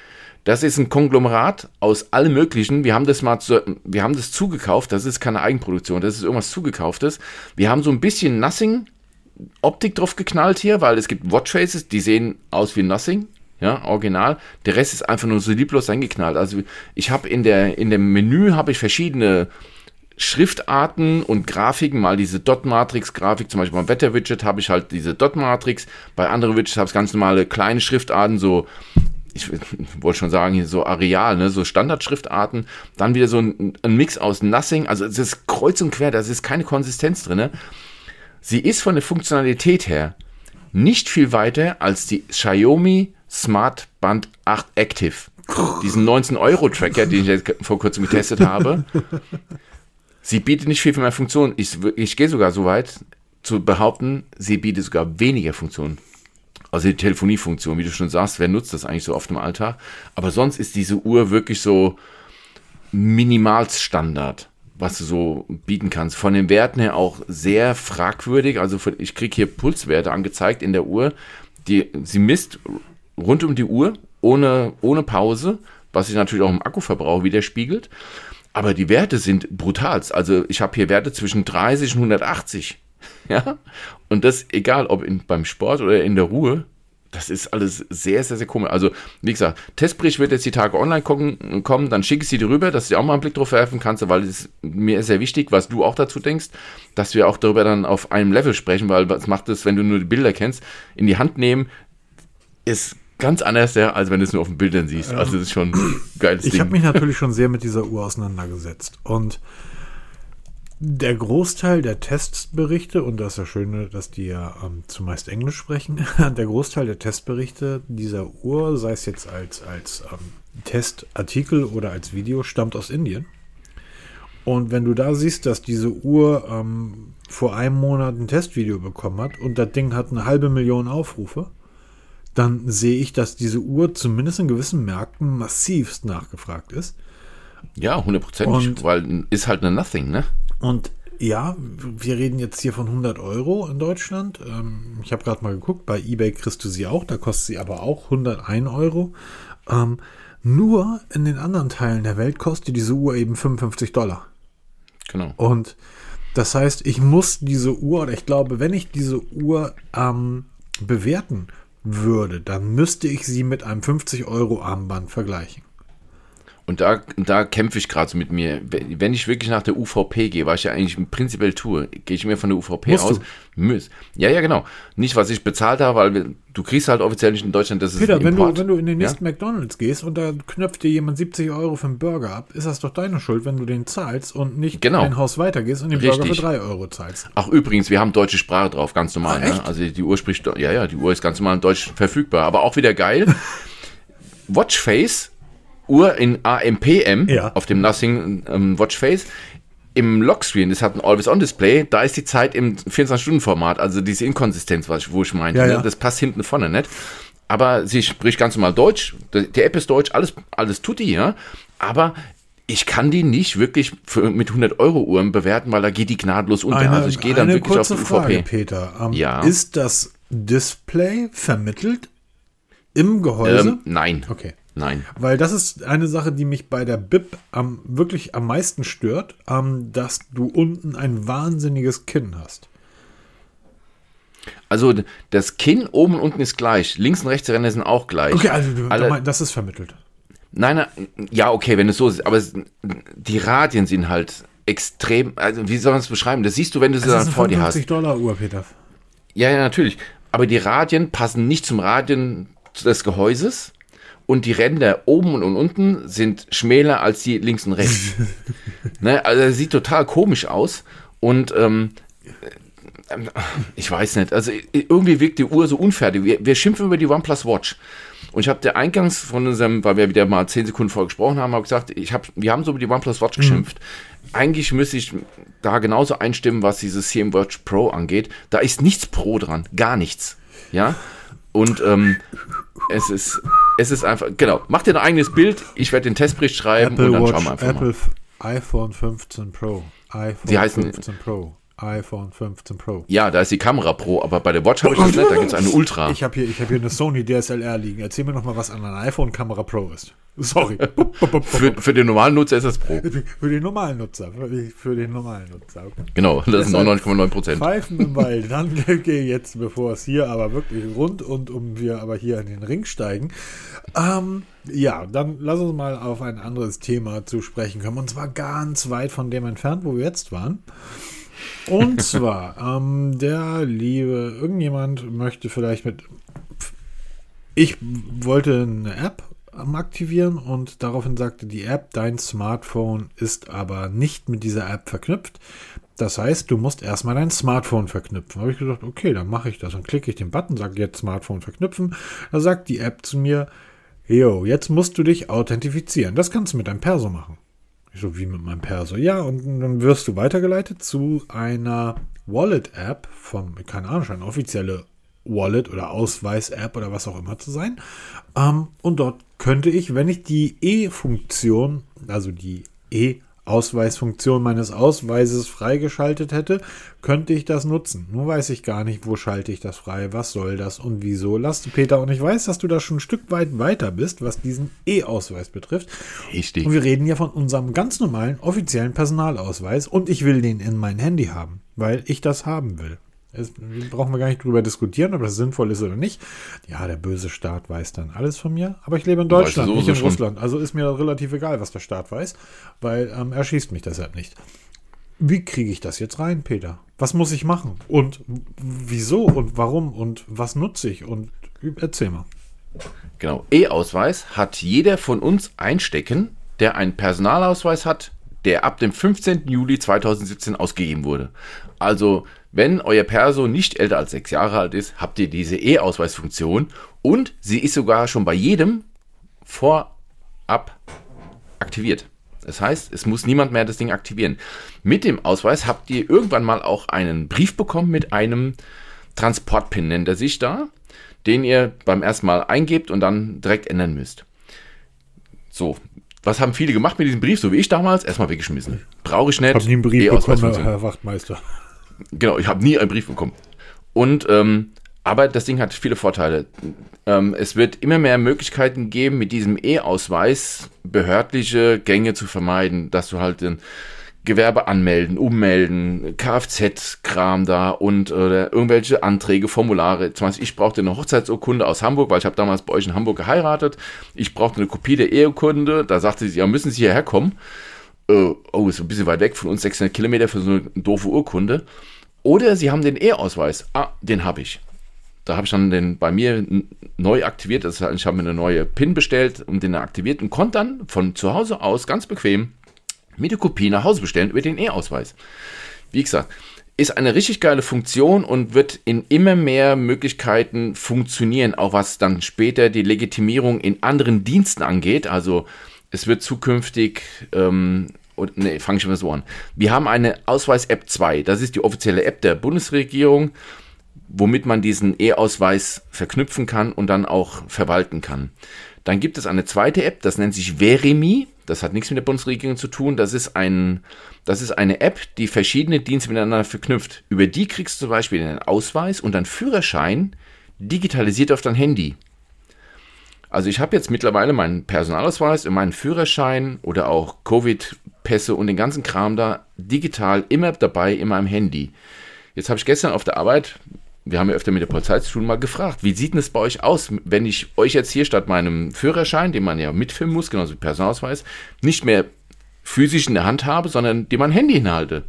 das ist ein Konglomerat aus allem Möglichen. Wir haben das mal, zu, wir haben das zugekauft. Das ist keine Eigenproduktion. Das ist irgendwas zugekauftes. Wir haben so ein bisschen Nothing Optik drauf geknallt hier, weil es gibt Watchfaces, die sehen aus wie Nothing ja, original. Der Rest ist einfach nur so lieblos eingeknallt. Also ich habe in der in dem Menü habe ich verschiedene Schriftarten und Grafiken, mal diese Dot-Matrix-Grafik, zum Beispiel beim Wetter-Widget habe ich halt diese Dot-Matrix, bei anderen Widgets habe ich ganz normale kleine Schriftarten, so, ich [LAUGHS] wollte schon sagen, hier so Areal, ne, so Standardschriftarten, dann wieder so ein, ein Mix aus Nothing, also es ist kreuz und quer, da ist keine Konsistenz drin. Sie ist von der Funktionalität her nicht viel weiter als die Xiaomi Smart Band 8 Active. Diesen 19-Euro-Tracker, den ich jetzt vor kurzem getestet habe. Sie bietet nicht viel mehr Funktionen. Ich, ich gehe sogar so weit zu behaupten, sie bietet sogar weniger Funktionen. Also die Telefoniefunktion, wie du schon sagst, wer nutzt das eigentlich so oft im Alltag? Aber sonst ist diese Uhr wirklich so Minimalstandard, was du so bieten kannst. Von den Werten her auch sehr fragwürdig. Also ich kriege hier Pulswerte angezeigt in der Uhr. Die, sie misst rund um die Uhr, ohne, ohne Pause, was sich natürlich auch im Akkuverbrauch widerspiegelt. Aber die Werte sind brutal. Also ich habe hier Werte zwischen 30 und 180. [LAUGHS] Ja? Und das egal, ob in, beim Sport oder in der Ruhe. Das ist alles sehr, sehr, sehr komisch. Also, wie gesagt, Testbericht wird jetzt die Tage online kommen, kommen dann schicke ich sie dir rüber, dass du auch mal einen Blick drauf werfen kannst, weil es mir ist sehr wichtig, was du auch dazu denkst, dass wir auch darüber dann auf einem Level sprechen, weil was macht es, wenn du nur die Bilder kennst, in die Hand nehmen, ist ganz anders, ja, als wenn du es nur auf den Bildern siehst. Also das ist schon ein geiles ich Ding. Ich habe mich natürlich schon sehr mit dieser Uhr auseinandergesetzt. Und Der Großteil der Testberichte, und das ist ja schön, dass die ja ähm, zumeist Englisch sprechen, [LAUGHS] der Großteil der Testberichte dieser Uhr, sei es jetzt als, als ähm, Testartikel oder als Video, stammt aus Indien. Und wenn du da siehst, dass diese Uhr ähm, vor einem Monat ein Testvideo bekommen hat und das Ding hat eine halbe Million Aufrufe, dann sehe ich, dass diese Uhr zumindest in gewissen Märkten massivst nachgefragt ist. Ja, hundertprozentig, weil ist halt eine Nothing, ne? Und ja, wir reden jetzt hier von 100 Euro in Deutschland. Ähm, ich habe gerade mal geguckt, bei eBay kriegst du sie auch, da kostet sie aber auch 101 Euro. Ähm, nur in den anderen Teilen der Welt kostet diese Uhr eben 55 Dollar. Genau. Und das heißt, ich muss diese Uhr, oder ich glaube, wenn ich diese Uhr ähm, bewerten würde, dann müsste ich sie mit einem 50 Euro Armband vergleichen. Und da, da kämpfe ich gerade so mit mir. Wenn ich wirklich nach der UVP gehe, was ich ja eigentlich prinzipiell tue, gehe ich mir von der UVP Musst aus. Muss. Ja, ja, genau. Nicht, was ich bezahlt habe, weil du kriegst halt offiziell nicht in Deutschland, das Peter, ist wenn du, wenn du in den nächsten ja? McDonalds gehst und da knöpft dir jemand 70 Euro für einen Burger ab, ist das doch deine Schuld, wenn du den zahlst und nicht genau. ein Haus weitergehst und den Richtig. Burger für 3 Euro zahlst. Ach, übrigens, wir haben deutsche Sprache drauf, ganz normal. Ach, ja? Also die Uhr spricht, ja, ja, die Uhr ist ganz normal in Deutsch verfügbar. Aber auch wieder geil. [LAUGHS] Watchface Uhr in AMPM ja. auf dem Nothing ähm, Watchface. Im Lockscreen, das hat ein Always-On-Display, da ist die Zeit im 24-Stunden-Format, also diese Inkonsistenz, was ich, wo ich meinte, ja, ja. Ne? das passt hinten vorne nicht. Aber sie spricht ganz normal Deutsch, die App ist Deutsch, alles, alles tut die, ja. Aber ich kann die nicht wirklich für, mit 100 Euro Uhren bewerten, weil da geht die gnadlos unter. Eine, also ich gehe dann wirklich auf die Frage, UVP. Peter, um, ja. ist das Display vermittelt im Gehäuse? Ähm, nein. Okay. Nein. Weil das ist eine Sache, die mich bei der BIP am, wirklich am meisten stört, ähm, dass du unten ein wahnsinniges Kinn hast. Also das Kinn oben und unten ist gleich. Links und rechts der Ränder sind auch gleich. Okay, also Alle, das ist vermittelt. Nein, nein, ja, okay, wenn es so ist, aber die Radien sind halt extrem, also wie soll man es beschreiben? Das siehst du, wenn du sie dann vor dir hast. 50 Dollar Uhr, Peter. Ja, ja, natürlich. Aber die Radien passen nicht zum Radien des Gehäuses und die Ränder oben und unten sind schmäler als die links und rechts. [LAUGHS] ne? Also er sieht total komisch aus und ähm, ich weiß nicht, also irgendwie wirkt die Uhr so unfertig. Wir, wir schimpfen über die OnePlus Watch. Und ich habe der eingangs von unserem, weil wir wieder mal zehn Sekunden vorher gesprochen haben, habe gesagt, ich hab, wir haben so über die OnePlus Watch mhm. geschimpft. Mhm. Eigentlich müsste ich da genauso einstimmen, was dieses CM Watch Pro angeht. Da ist nichts Pro dran, gar nichts. Ja. Und ähm, es ist es ist einfach, genau, mach dir ein eigenes Bild, ich werde den Testbericht schreiben Apple und dann Watch, schauen wir einfach Apple mal. iPhone 15 Pro. iPhone Die heißen, 15 Pro iPhone 15 Pro. Ja, da ist die Kamera Pro, aber bei der Watch habe ich das nicht, da gibt es eine Ultra. Ich habe hier, hab hier eine Sony DSLR liegen. Erzähl mir noch mal, was an einer iPhone-Kamera Pro ist. Sorry. [LAUGHS] für, für, den normalen Nutzer ist das Pro. [LAUGHS] Für den normalen Nutzer. Für, den normalen Nutzer. Genau, das sind 99,9 Prozent. Pfeifen im Wald. Dann [LAUGHS] gehe jetzt, bevor es hier aber wirklich rund und um wir aber hier in den Ring steigen. Ähm, ja, dann lass uns mal auf ein anderes Thema zu sprechen kommen. Und zwar ganz weit von dem entfernt, wo wir jetzt waren. Und zwar, ähm, der liebe, irgendjemand möchte vielleicht mit. Ich wollte eine App aktivieren und daraufhin sagte die App, dein Smartphone ist aber nicht mit dieser App verknüpft. Das heißt, du musst erstmal dein Smartphone verknüpfen. Habe ich gesagt, okay, dann mache ich das. Dann klicke ich den Button, sage jetzt Smartphone verknüpfen. Da sagt die App zu mir, jo, jetzt musst du dich authentifizieren. Das kannst du mit deinem Perso machen. Ich so, wie mit meinem Perso. Ja, und dann wirst du weitergeleitet zu einer Wallet-App vom, keine Ahnung, eine offizielle Wallet oder Ausweis-App oder was auch immer zu sein. Ähm, und dort könnte ich, wenn ich die E-Funktion, also die E- Ausweisfunktion meines Ausweises freigeschaltet hätte, könnte ich das nutzen. Nur weiß ich gar nicht, wo schalte ich das frei, was soll das und wieso. Lass du Peter, und ich weiß, dass du da schon ein Stück weit weiter bist, was diesen E-Ausweis betrifft. Richtig. Und wir reden ja von unserem ganz normalen offiziellen Personalausweis und ich will den in mein Handy haben, weil ich das haben will. Es, brauchen wir gar nicht drüber diskutieren, ob das sinnvoll ist oder nicht. Ja, der böse Staat weiß dann alles von mir. Aber ich lebe in Deutschland, nicht in schon. Russland. Also ist mir relativ egal, was der Staat weiß, weil ähm, er schießt mich deshalb nicht. Wie kriege ich das jetzt rein, Peter? Was muss ich machen? Und wieso und warum und was nutze ich? Und erzähl mal. Genau. E-Ausweis hat jeder von uns einstecken, der einen Personalausweis hat, der ab dem 15. Juli 2017 ausgegeben wurde. Also, wenn euer Perso nicht älter als sechs Jahre alt ist, habt ihr diese E-Ausweisfunktion und sie ist sogar schon bei jedem vorab aktiviert. Das heißt, es muss niemand mehr das Ding aktivieren. Mit dem Ausweis habt ihr irgendwann mal auch einen Brief bekommen mit einem Transportpin, nennt er sich da, den ihr beim ersten Mal eingebt und dann direkt ändern müsst. So, was haben viele gemacht mit diesem Brief, so wie ich damals? Erstmal weggeschmissen. Brauche ich nicht. Ich habe nie einen Brief bekommen, Herr Wachtmeister. Genau, ich habe nie einen Brief bekommen. Und ähm, aber das Ding hat viele Vorteile. Ähm, es wird immer mehr Möglichkeiten geben, mit diesem E-Ausweis behördliche Gänge zu vermeiden, dass du halt den Gewerbe anmelden, ummelden, Kfz-Kram da und oder irgendwelche Anträge, Formulare. Zum Beispiel, ich brauchte eine Hochzeitsurkunde aus Hamburg, weil ich habe damals bei euch in Hamburg geheiratet. Ich brauchte eine Kopie der Eheurkunde. Da sagte sie, ja, müssen Sie hierher kommen. Äh, oh, ist ein bisschen weit weg von uns, 600 Kilometer für so eine doofe Urkunde. Oder Sie haben den E-Ausweis. Ah, den habe ich. Da habe ich dann den bei mir neu aktiviert. Das heißt, ich habe mir eine neue PIN bestellt und den aktiviert und konnte dann von zu Hause aus ganz bequem mit der Kopie nach Hause bestellen über den E-Ausweis. Wie gesagt, ist eine richtig geile Funktion und wird in immer mehr Möglichkeiten funktionieren, auch was dann später die Legitimierung in anderen Diensten angeht. Also es wird zukünftig, ähm, ne, fange ich mal so an. Wir haben eine Ausweis-App 2, das ist die offizielle App der Bundesregierung, womit man diesen E-Ausweis verknüpfen kann und dann auch verwalten kann. Dann gibt es eine zweite App, das nennt sich Verimi. Das hat nichts mit der Bundesregierung zu tun. Das ist, ein, das ist eine App, die verschiedene Dienste miteinander verknüpft. Über die kriegst du zum Beispiel einen Ausweis und einen Führerschein digitalisiert auf dein Handy. Also ich habe jetzt mittlerweile meinen Personalausweis und meinen Führerschein oder auch Covid-Pässe und den ganzen Kram da digital immer dabei in meinem Handy. Jetzt habe ich gestern auf der Arbeit wir haben ja öfter mit der Polizei zu tun, mal gefragt, wie sieht denn es bei euch aus, wenn ich euch jetzt hier statt meinem Führerschein, den man ja mitfilmen muss, genauso wie Personalausweis, nicht mehr physisch in der Hand habe, sondern den mein Handy hinhalte?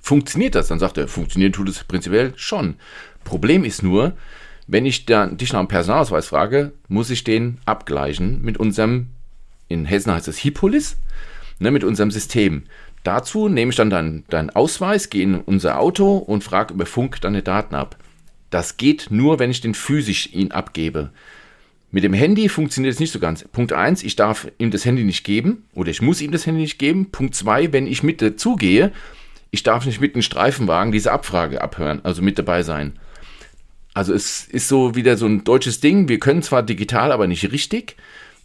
Funktioniert das? Dann sagt er, funktionieren tut es prinzipiell schon. Problem ist nur, wenn ich dann dich nach einem Personalausweis frage, muss ich den abgleichen mit unserem, in Hessen heißt es Hippolis, ne, mit unserem System. Dazu nehme ich dann deinen dein Ausweis, gehe in unser Auto und frage über Funk deine Daten ab. Das geht nur, wenn ich den physisch ihn abgebe. Mit dem Handy funktioniert es nicht so ganz. Punkt 1, ich darf ihm das Handy nicht geben oder ich muss ihm das Handy nicht geben. Punkt 2, wenn ich mit dazugehe, ich darf nicht mit dem Streifenwagen diese Abfrage abhören, also mit dabei sein. Also es ist so wieder so ein deutsches Ding. Wir können zwar digital, aber nicht richtig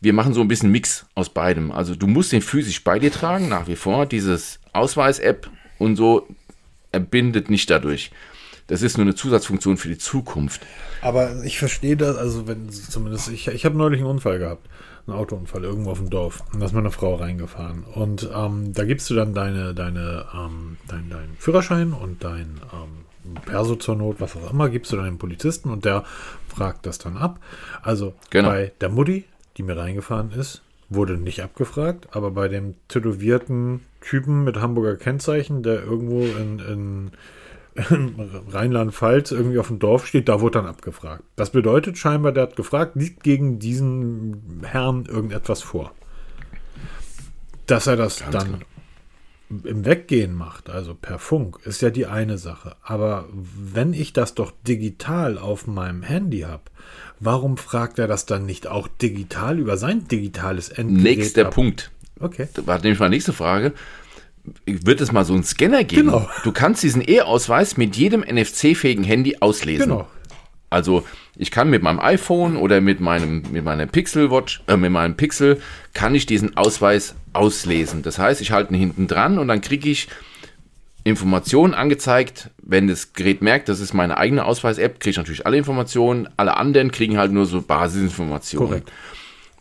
wir machen so ein bisschen Mix aus beidem. Also du musst den physisch bei dir tragen, nach wie vor. Dieses Ausweis-App und so erbindet nicht dadurch. Das ist nur eine Zusatzfunktion für die Zukunft. Aber ich verstehe das, also wenn zumindest, ich, ich habe neulich einen Unfall gehabt, einen Autounfall irgendwo auf dem Dorf. Und da ist meine Frau reingefahren. Und ähm, da gibst du dann deine, deine, ähm, dein, deinen Führerschein und dein ähm, Perso zur Not, was auch immer, gibst du dann dem Polizisten und der fragt das dann ab. Also genau. bei der Mutti die mir reingefahren ist, wurde nicht abgefragt, aber bei dem tätowierten Typen mit Hamburger Kennzeichen, der irgendwo in, in, in Rheinland-Pfalz irgendwie auf dem Dorf steht, da wurde dann abgefragt. Das bedeutet scheinbar, der hat gefragt, liegt gegen diesen Herrn irgendetwas vor. Dass er das Ganz dann klar. im Weggehen macht, also per Funk, ist ja die eine Sache. Aber wenn ich das doch digital auf meinem Handy habe, Warum fragt er das dann nicht auch digital über sein digitales Endgerät? Nächster ab? Punkt. Okay. Das war nämlich meine nächste Frage. Wird es mal so einen Scanner geben? Genau. Du kannst diesen E-Ausweis mit jedem NFC-fähigen Handy auslesen. Genau. Also ich kann mit meinem iPhone oder mit meinem mit meiner Pixel Watch, äh, mit meinem Pixel kann ich diesen Ausweis auslesen. Das heißt, ich halte ihn hinten dran und dann kriege ich Informationen angezeigt. Wenn das Gerät merkt, das ist meine eigene Ausweis-App, kriege ich natürlich alle Informationen. Alle anderen kriegen halt nur so Basisinformationen. Korrekt.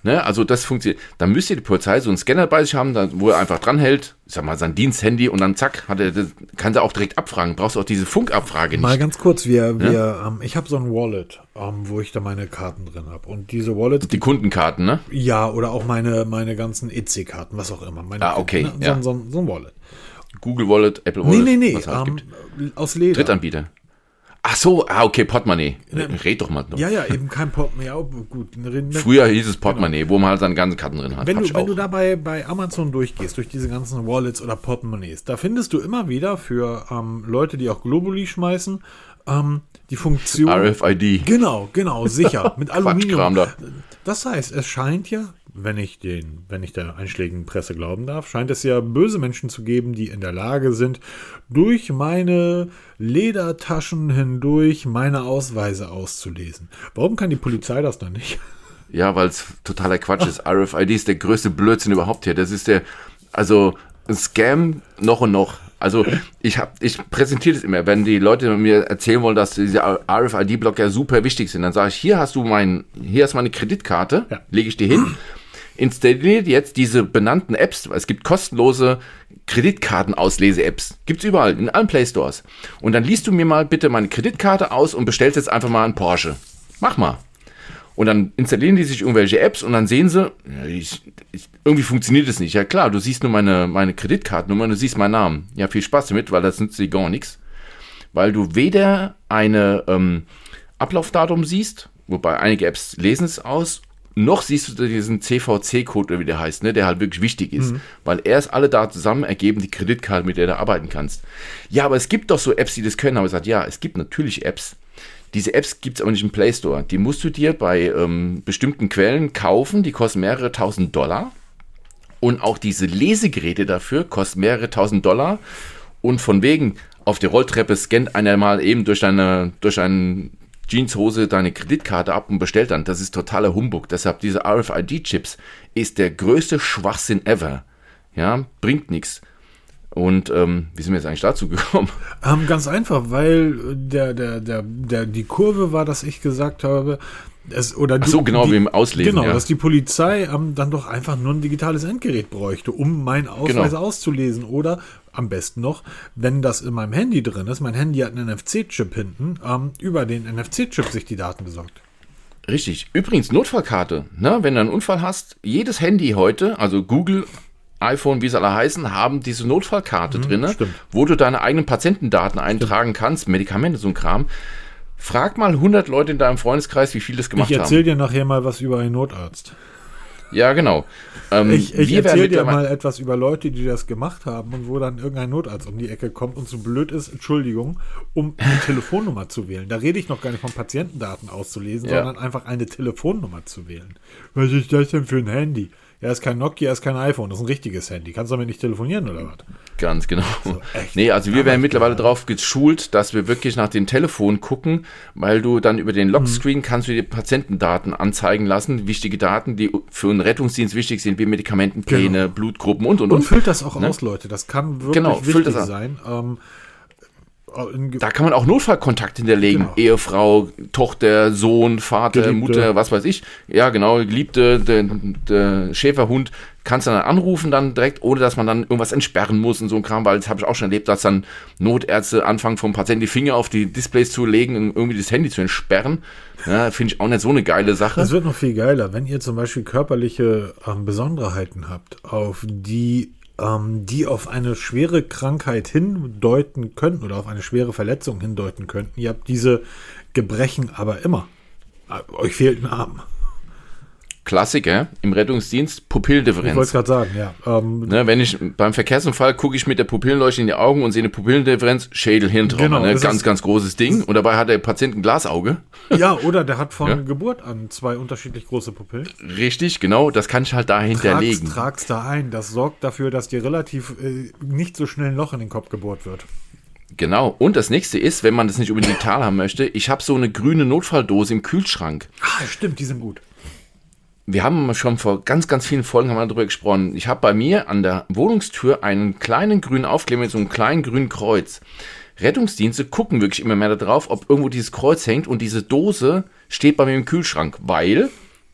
Ne, also das funktioniert. Dann müsste die Polizei so einen Scanner bei sich haben, wo er einfach dranhält, ich sag mal, sein Diensthandy und dann zack, hat er, kann er auch direkt abfragen. Brauchst du auch diese Funkabfrage nicht. Mal ganz kurz, wir, wir, ja? ähm, ich habe so ein Wallet, ähm, wo ich da meine Karten drin habe. Und diese Wallets. Die Kundenkarten, ne? Ja, oder auch meine, meine ganzen EC-Karten, was auch immer. Meine ah, okay. Ne, so, ja. so, so, ein Wallet. Google Wallet, Apple Wallet. Nee, nee, nee. Halt um, aus Leder. Drittanbieter. Ach so, ah, okay, Portemonnaie. Red doch mal noch. Ja, ja, eben kein Portemonnaie. Ja, gut. Früher hieß es Portemonnaie, genau. wo man halt seine ganzen Karten drin hat. Wenn, du, wenn du dabei bei Amazon durchgehst, durch diese ganzen Wallets oder Portemonnaies, da findest du immer wieder für ähm, Leute, die auch Globuli schmeißen, ähm, die Funktion. RFID. Genau, genau, sicher. [LAUGHS] Mit Aluminium. Da. Das heißt, es scheint ja, wenn ich den, wenn ich der einschlägigen Presse glauben darf, scheint es ja böse Menschen zu geben, die in der Lage sind, durch meine Ledertaschen hindurch meine Ausweise auszulesen. Warum kann die Polizei das dann nicht? Ja, weil es totaler Quatsch ist. RFID ist der größte Blödsinn überhaupt hier. Das ist der, also ein Scam noch und noch. Also ich habe, ich präsentiere das immer, wenn die Leute mir erzählen wollen, dass diese RFID-Block ja super wichtig sind, dann sage ich, hier hast du mein, hier ist meine Kreditkarte, ja. lege ich dir hin [CLEARS THROAT] installiert jetzt diese benannten Apps. Es gibt kostenlose Kreditkartenauslese-Apps. Gibt's überall, in allen Play Stores. Und dann liest du mir mal bitte meine Kreditkarte aus und bestellst jetzt einfach mal einen Porsche. Mach mal. Und dann installieren die sich irgendwelche Apps und dann sehen sie, ich, ich, irgendwie funktioniert es nicht. Ja klar, du siehst nur meine, meine Kreditkartennummer und du siehst meinen Namen. Ja, viel Spaß damit, weil das nützt dir gar nichts. Weil du weder eine ähm, Ablaufdatum siehst, wobei einige Apps lesen es aus, noch siehst du diesen CVC-Code, oder wie der heißt, ne, der halt wirklich wichtig ist, mhm. weil erst alle da zusammen ergeben die Kreditkarte, mit der du arbeiten kannst. Ja, aber es gibt doch so Apps, die das können. Aber ich sage, ja, es gibt natürlich Apps. Diese Apps gibt es aber nicht im Play Store. Die musst du dir bei ähm, bestimmten Quellen kaufen, die kosten mehrere tausend Dollar. Und auch diese Lesegeräte dafür kosten mehrere tausend Dollar. Und von wegen, auf der Rolltreppe scannt einer mal eben durch, deine, durch einen Jeanshose deine Kreditkarte ab und bestellt dann. Das ist totaler Humbug. Deshalb diese RFID-Chips ist der größte Schwachsinn ever. Ja, bringt nichts. Und ähm, wie sind wir jetzt eigentlich dazu gekommen? [LAUGHS] Ähm, ganz einfach, weil der, der, der, der, die Kurve war, dass ich gesagt habe, es, oder Ach so, genau, die, wie im Auslesen. Genau, ja. dass die Polizei ähm, dann doch einfach nur ein digitales Endgerät bräuchte, um meinen Ausweis genau. auszulesen. Oder am besten noch, wenn das in meinem Handy drin ist, mein Handy hat einen NFC-Chip hinten, ähm, über den NFC-Chip sich die Daten besorgt. Richtig. Übrigens, Notfallkarte. Ne? Wenn du einen Unfall hast, jedes Handy heute, also Google, iPhone, wie sie alle heißen, haben diese Notfallkarte mhm, drin, wo du deine eigenen Patientendaten eintragen stimmt. kannst, Medikamente, so ein Kram. Frag mal 100 Leute in deinem Freundeskreis, wie viel das gemacht haben. Ich erzähle dir nachher mal was über einen Notarzt. Ja, genau. Ähm, ich ich erzähle dir mal etwas über Leute, die das gemacht haben und wo dann irgendein Notarzt um die Ecke kommt und so blöd ist, Entschuldigung, um eine [LAUGHS] Telefonnummer zu wählen. Da rede ich noch gar nicht von Patientendaten auszulesen, ja. sondern einfach eine Telefonnummer zu wählen. Was ist das denn für ein Handy? Ja, ist kein Nokia, ist kein iPhone, das ist ein richtiges Handy. Kannst du damit nicht telefonieren oder was? Ganz genau. So, [LAUGHS] nee, also wir werden mittlerweile darauf geschult, dass wir wirklich nach dem Telefon gucken, weil du dann über den Lockscreen mhm. kannst du die Patientendaten anzeigen lassen, wichtige Daten, die für einen Rettungsdienst wichtig sind, wie Medikamentenpläne, genau. Blutgruppen und und und. Und füllt das auch ne? aus, Leute. Das kann wirklich genau, wichtig sein. Ähm, da kann man auch Notfallkontakt hinterlegen. Genau. Ehefrau, Tochter, Sohn, Vater, Geliebte. Mutter, was weiß ich. Ja, genau, Geliebte, der, der Schäferhund. Kannst du dann anrufen dann direkt, ohne dass man dann irgendwas entsperren muss und so ein Kram, weil das habe ich auch schon erlebt, dass dann Notärzte anfangen vom Patienten die Finger auf die Displays zu legen und irgendwie das Handy zu entsperren. Ja, Finde ich auch nicht so eine geile Sache. Es wird noch viel geiler, wenn ihr zum Beispiel körperliche ähm, Besonderheiten habt, auf die ähm, die auf eine schwere Krankheit hindeuten könnten oder auf eine schwere Verletzung hindeuten könnten. Ihr habt diese Gebrechen aber immer. Äh, euch fehlt ein Arm. Klassiker im Rettungsdienst, Pupillendifferenz. Ich wollte es gerade sagen, ja. Ähm, ne, wenn ich beim Verkehrsunfall gucke ich mit der Pupillenleuchte in die Augen und sehe eine Pupillendifferenz, Schädel-Hirntrauma. Genau, ne? Ganz, ganz großes Ding. Und dabei hat der Patient ein Glasauge. [LAUGHS] Ja, oder der hat von ja. Geburt an zwei unterschiedlich große Pupillen. Richtig, genau. Das kann ich halt da hinterlegen. Trag's, trag's da ein. Das sorgt dafür, dass dir relativ äh, nicht so schnell ein Loch in den Kopf gebohrt wird. Genau. Und das nächste ist, wenn man das nicht unbedingt digital haben möchte, ich habe so eine grüne Notfalldose im Kühlschrank. Ah, stimmt, die sind gut wir haben schon vor ganz, ganz vielen Folgen haben wir darüber gesprochen. Ich habe bei mir an der Wohnungstür einen kleinen grünen Aufkleber mit so einem kleinen grünen Kreuz. Rettungsdienste gucken wirklich immer mehr darauf, ob irgendwo dieses Kreuz hängt und diese Dose steht bei mir im Kühlschrank, weil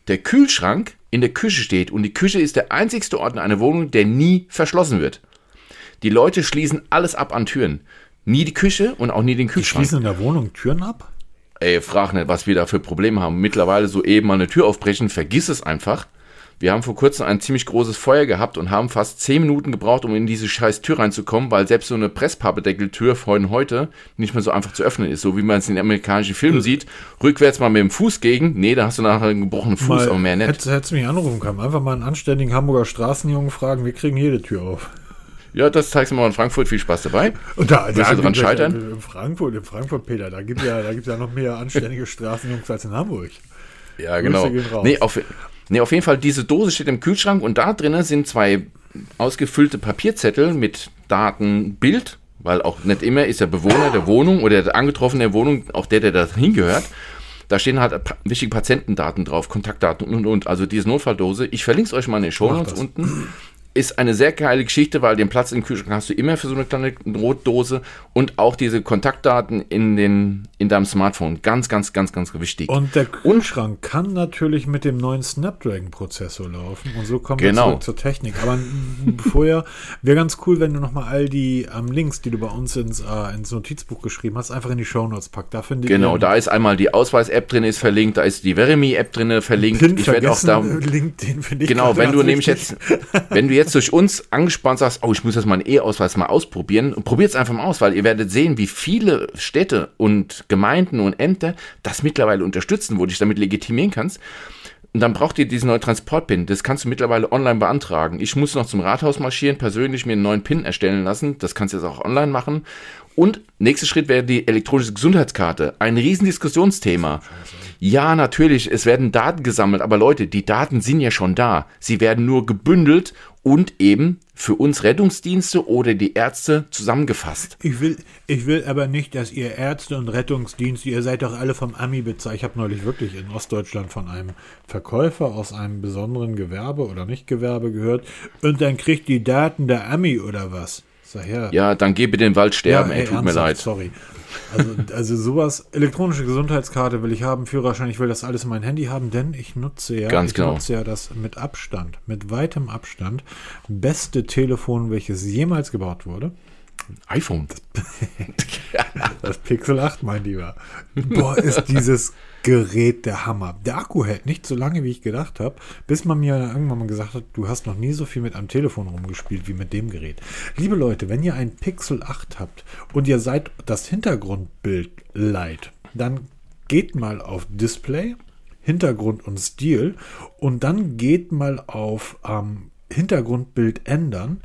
der Kühlschrank in der Küche steht und die Küche ist der einzigste Ort in einer Wohnung, der nie verschlossen wird. Die Leute schließen alles ab an Türen. Nie die Küche und auch nie den Kühlschrank. Die schließen in der Wohnung Türen ab? Ey, frag nicht, was wir da für Probleme haben. Mittlerweile so eben mal eine Tür aufbrechen, vergiss es einfach. Wir haben vor kurzem ein ziemlich großes Feuer gehabt und haben fast 10 Minuten gebraucht, um in diese scheiß Tür reinzukommen, weil selbst so eine Presspapendeckeltür von heute nicht mehr so einfach zu öffnen ist, so wie man es in den amerikanischen Filmen sieht. Rückwärts mal mit dem Fuß gegen, nee, da hast du nachher einen gebrochenen Fuß, Mal, aber mehr nicht. Hättest, hättest du mich anrufen können. Einfach mal einen anständigen Hamburger Straßenjungen fragen, wir kriegen jede Tür auf. Ja, das zeigst du mal in Frankfurt, viel Spaß dabei. Und da, Willst du dran es ja- scheitern? In Frankfurt, in Frankfurt, Peter, da gibt ja, da gibt's ja noch mehr anständige Straßenjungs als in Hamburg. Ja, genau. Nee auf, nee, auf jeden Fall, diese Dose steht im Kühlschrank und da drinnen sind zwei ausgefüllte Papierzettel mit Daten, Bild, weil auch nicht immer ist der Bewohner der Wohnung oder der Angetroffene der Wohnung auch der, der da hingehört. Da stehen halt wichtige Patientendaten drauf, Kontaktdaten und und und. Also diese Notfalldose. Ich verlinke es euch mal in den Show Notes unten. Ist eine sehr geile Geschichte, weil den Platz im Kühlschrank hast du immer für so eine kleine Rotdose und auch diese Kontaktdaten in, den, in deinem Smartphone. Ganz, ganz, ganz, ganz wichtig. Und der Kühlschrank kann natürlich mit dem neuen Snapdragon-Prozessor laufen. Und so kommen Genau. wir zurück zur Technik. Aber vorher wäre ganz cool, wenn du nochmal all die ähm, Links, die du bei uns ins, äh, ins Notizbuch geschrieben hast, einfach in die Shownotes packst. Da Genau, da ist einmal die Ausweis-App drin, ist verlinkt, da ist die Verimi-App drin verlinkt. [LAUGHS] den Ich werde auch da. LinkedIn finde ich Genau, wenn du nämlich jetzt, wenn du jetzt durch uns angespannt sagst, oh, ich muss jetzt meinen E-Ausweis mal ausprobieren, probiert es einfach mal aus, weil ihr werdet sehen, wie viele Städte und Gemeinden und Ämter das mittlerweile unterstützen, wo du dich damit legitimieren kannst. Und dann braucht ihr diesen neuen Transport-Pin. Das kannst du mittlerweile online beantragen. Ich muss noch zum Rathaus marschieren, persönlich mir einen neuen Pin erstellen lassen. Das kannst du jetzt auch online machen. Und nächster Schritt wäre die elektronische Gesundheitskarte. Ein riesen Diskussionsthema. Ja, natürlich, es werden Daten gesammelt, aber Leute, die Daten sind ja schon da. Sie werden nur gebündelt und eben für uns Rettungsdienste oder die Ärzte zusammengefasst. Ich will, ich will aber nicht, dass ihr Ärzte und Rettungsdienste, ihr seid doch alle vom Ami bezahlt. Ich habe neulich wirklich in Ostdeutschland von einem Verkäufer aus einem besonderen Gewerbe oder nicht Gewerbe gehört. Und dann kriegt die Daten der Ami oder was? Sag her. Ja, dann geh bitte in den Wald sterben, ey, ey, tut mir leid. Sorry. Also, also sowas, elektronische Gesundheitskarte will ich haben, Führerschein, ich will das alles in mein Handy haben, denn ich nutze ja, Ganz ich genau. nutze ja das mit Abstand, mit weitem Abstand, beste Telefon, welches jemals gebaut wurde. iPhone. [LAUGHS] Das Pixel 8, mein Lieber. Boah, ist dieses Gerät der Hammer. Der Akku hält nicht so lange, wie ich gedacht habe, bis man mir irgendwann mal gesagt hat, du hast noch nie so viel mit einem Telefon rumgespielt wie mit dem Gerät. Liebe Leute, wenn ihr ein Pixel 8 habt und ihr seid das Hintergrundbild leid, dann geht mal auf Display, Hintergrund und Stil und dann geht mal auf ähm, Hintergrundbild ändern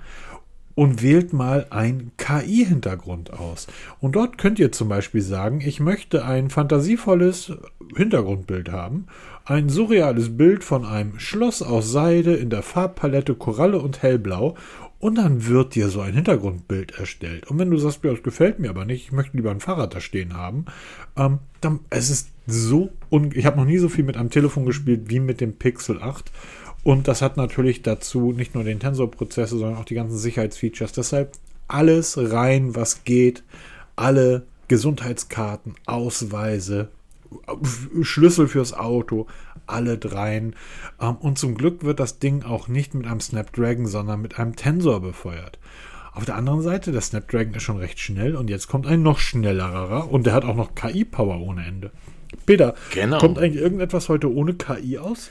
und wählt mal ein KI-Hintergrund aus. Und dort könnt ihr zum Beispiel sagen, ich möchte ein fantasievolles Hintergrundbild haben, ein surreales Bild von einem Schloss aus Seide in der Farbpalette Koralle und Hellblau und dann wird dir so ein Hintergrundbild erstellt. Und wenn du sagst, das gefällt mir aber nicht, ich möchte lieber ein Fahrrad da stehen haben, ähm, dann es ist so un ich habe noch nie so viel mit einem Telefon gespielt wie mit dem Pixel 8. Und das hat natürlich dazu nicht nur den Tensor-Prozessor, sondern auch die ganzen Sicherheitsfeatures. Deshalb alles rein, was geht. Alle Gesundheitskarten, Ausweise, Schlüssel fürs Auto, alle dreien. Ähm, Und zum Glück wird das Ding auch nicht mit einem Snapdragon, sondern mit einem Tensor befeuert. Auf der anderen Seite, der Snapdragon ist schon recht schnell und jetzt kommt ein noch schnellerer und der hat auch noch KI-Power ohne Ende. Peter, Genau. kommt eigentlich irgendetwas heute ohne KI aus?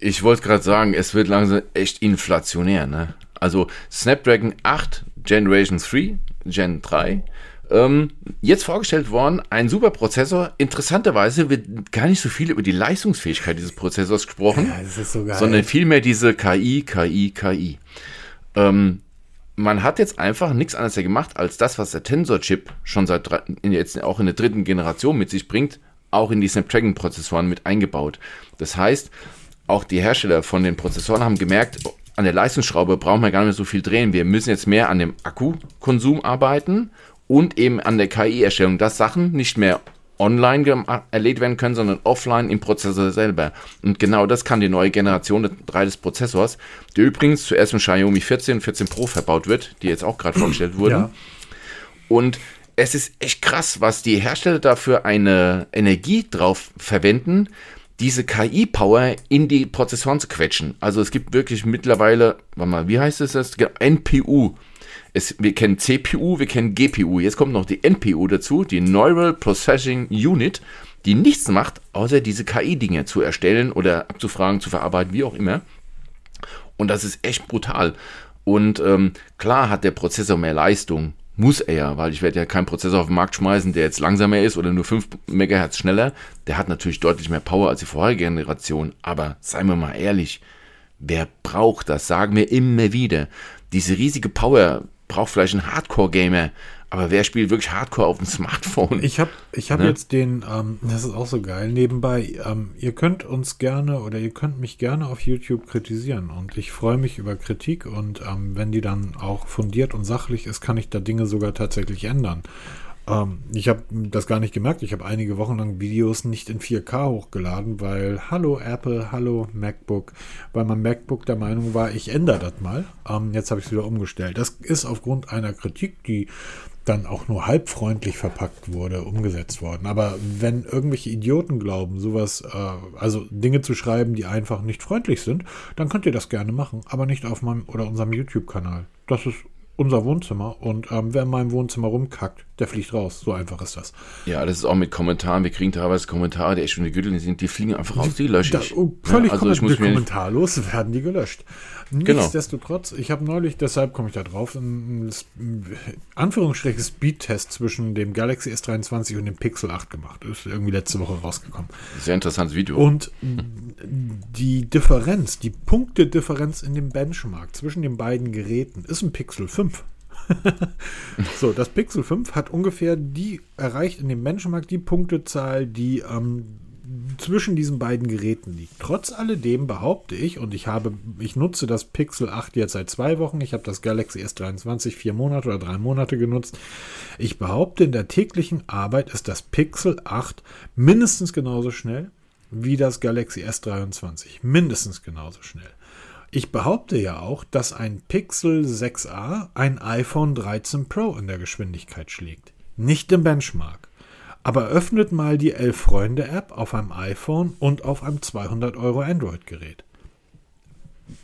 Ich wollte gerade sagen, es wird langsam echt inflationär, ne? Also Snapdragon 8 Generation 3, Gen 3. Ähm, jetzt vorgestellt worden, ein super Prozessor. Interessanterweise wird gar nicht so viel über die Leistungsfähigkeit dieses Prozessors gesprochen, Ja, das ist so geil. sondern vielmehr diese KI, KI, KI. Ähm, man hat jetzt einfach nichts anderes gemacht, als das, was der Tensor-Chip schon seit in, jetzt auch in der dritten Generation mit sich bringt, auch in die Snapdragon-Prozessoren mit eingebaut. Das heißt, auch die Hersteller von den Prozessoren haben gemerkt, an der Leistungsschraube brauchen wir gar nicht mehr so viel drehen. Wir müssen jetzt mehr an dem Akkukonsum arbeiten und eben an der KI-Erstellung, dass Sachen nicht mehr online erledigt werden können, sondern offline im Prozessor selber. Und genau das kann die neue Generation der 3 des Prozessors, der übrigens zuerst im Xiaomi 14 und 14 Pro verbaut wird, die jetzt auch gerade vorgestellt [CLEARS THROAT] wurden. Ja. Und es ist echt krass, was die Hersteller dafür eine Energie drauf verwenden, diese KI-Power in die Prozessoren zu quetschen. Also es gibt wirklich mittlerweile, warte mal, wie heißt es das? Genau, NPU. Es, wir kennen CPU, wir kennen GPU. Jetzt kommt noch die NPU dazu, die Neural Processing Unit, die nichts macht, außer diese KI-Dinge zu erstellen oder abzufragen, zu verarbeiten, wie auch immer. Und das ist echt brutal. Und ähm, klar hat der Prozessor mehr Leistung, muss er ja, weil ich werde ja keinen Prozessor auf den Markt schmeißen, der jetzt langsamer ist oder nur 5 MHz schneller. Der hat natürlich deutlich mehr Power als die vorherige Generation. Aber seien wir mal ehrlich, wer braucht das? Sagen wir immer wieder. Diese riesige Power braucht vielleicht ein Hardcore-Gamer, aber wer spielt wirklich Hardcore auf dem [LAUGHS] Smartphone? Ich habe ich hab ne? jetzt den, ähm, das ist auch so geil, nebenbei, ähm, ihr könnt uns gerne oder ihr könnt mich gerne auf YouTube kritisieren und ich freue mich über Kritik und ähm, wenn die dann auch fundiert und sachlich ist, kann ich da Dinge sogar tatsächlich ändern. Ähm, ich habe das gar nicht gemerkt. Ich habe einige Wochen lang Videos nicht in 4K hochgeladen, weil hallo Apple, hallo MacBook, weil mein MacBook der Meinung war, ich ändere das mal. Ähm, jetzt habe ich es wieder umgestellt. Das ist aufgrund einer Kritik, die dann auch nur halbfreundlich verpackt wurde, umgesetzt worden. Aber wenn irgendwelche Idioten glauben, sowas, äh, also Dinge zu schreiben, die einfach nicht freundlich sind, dann könnt ihr das gerne machen, aber nicht auf meinem oder unserem YouTube-Kanal. Das ist unser Wohnzimmer und ähm, wer in meinem Wohnzimmer rumkackt, der fliegt raus. So einfach ist das. Ja, das ist auch mit Kommentaren. Wir kriegen teilweise Kommentare, die echt schon die Gürtel sind, die fliegen einfach raus, die lösche ich. Da, oh, völlig ja, also ich kommentarlos [LAUGHS] werden die gelöscht. Genau. Nichtsdestotrotz, ich habe neulich, deshalb komme ich da drauf, ein, ein Anführungsstrichen Speedtest zwischen dem Galaxy S23 und dem Pixel 8 gemacht. Ist irgendwie letzte Woche rausgekommen. Sehr interessantes Video. Und die Differenz, die Punktedifferenz in dem Benchmark zwischen den beiden Geräten ist ein Pixel 5. [LAUGHS] so, das Pixel 5 hat ungefähr die erreicht in dem Benchmark die Punktezahl, die ähm, zwischen diesen beiden Geräten liegt. Trotz alledem behaupte ich, und ich habe, ich nutze das Pixel 8 jetzt seit zwei Wochen, ich habe das Galaxy S23 vier Monate oder drei Monate genutzt. Ich behaupte, in der täglichen Arbeit ist das Pixel 8 mindestens genauso schnell wie das Galaxy S23. Mindestens genauso schnell. Ich behaupte ja auch, dass ein Pixel 6a ein iPhone 13 Pro in der Geschwindigkeit schlägt. Nicht im Benchmark. Aber öffnet mal die Elf Freunde App auf einem iPhone und auf einem 200 Euro Android-Gerät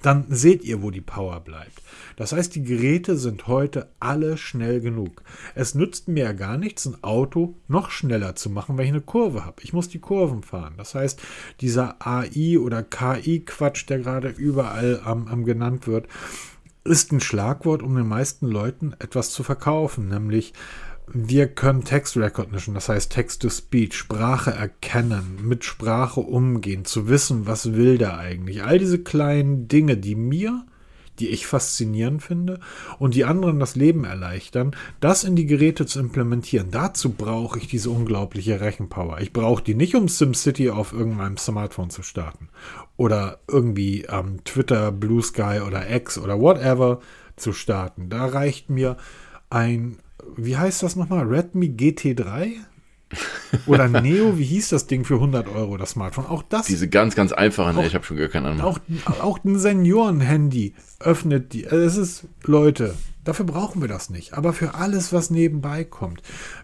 dann seht ihr, wo die Power bleibt. Das heißt, die Geräte sind heute alle schnell genug. Es nützt mir ja gar nichts, ein Auto noch schneller zu machen, wenn ich eine Kurve habe. Ich muss die Kurven fahren. Das heißt, dieser AI oder KI-Quatsch, der gerade überall am, am genannt wird, ist ein Schlagwort, um den meisten Leuten etwas zu verkaufen, nämlich wir können Text Recognition, das heißt Text-to-Speech, Sprache erkennen, mit Sprache umgehen, zu wissen, was will der eigentlich. All diese kleinen Dinge, die mir, die ich faszinierend finde und die anderen das Leben erleichtern, das in die Geräte zu implementieren. Dazu brauche ich diese unglaubliche Rechenpower. Ich brauche die nicht, um SimCity auf irgendeinem Smartphone zu starten oder irgendwie ähm, Twitter, Blue Sky oder X oder whatever zu starten. Da reicht mir ein wie heißt das nochmal? Redmi GT3? Oder Neo, wie hieß das Ding für 100 Euro, das Smartphone? Auch das. Diese ganz, ganz einfachen, auch, ich habe schon gar keine Ahnung. Auch, auch ein Senioren-Handy öffnet die. Also es ist, Leute, dafür brauchen wir das nicht. Aber für alles, was nebenbei kommt,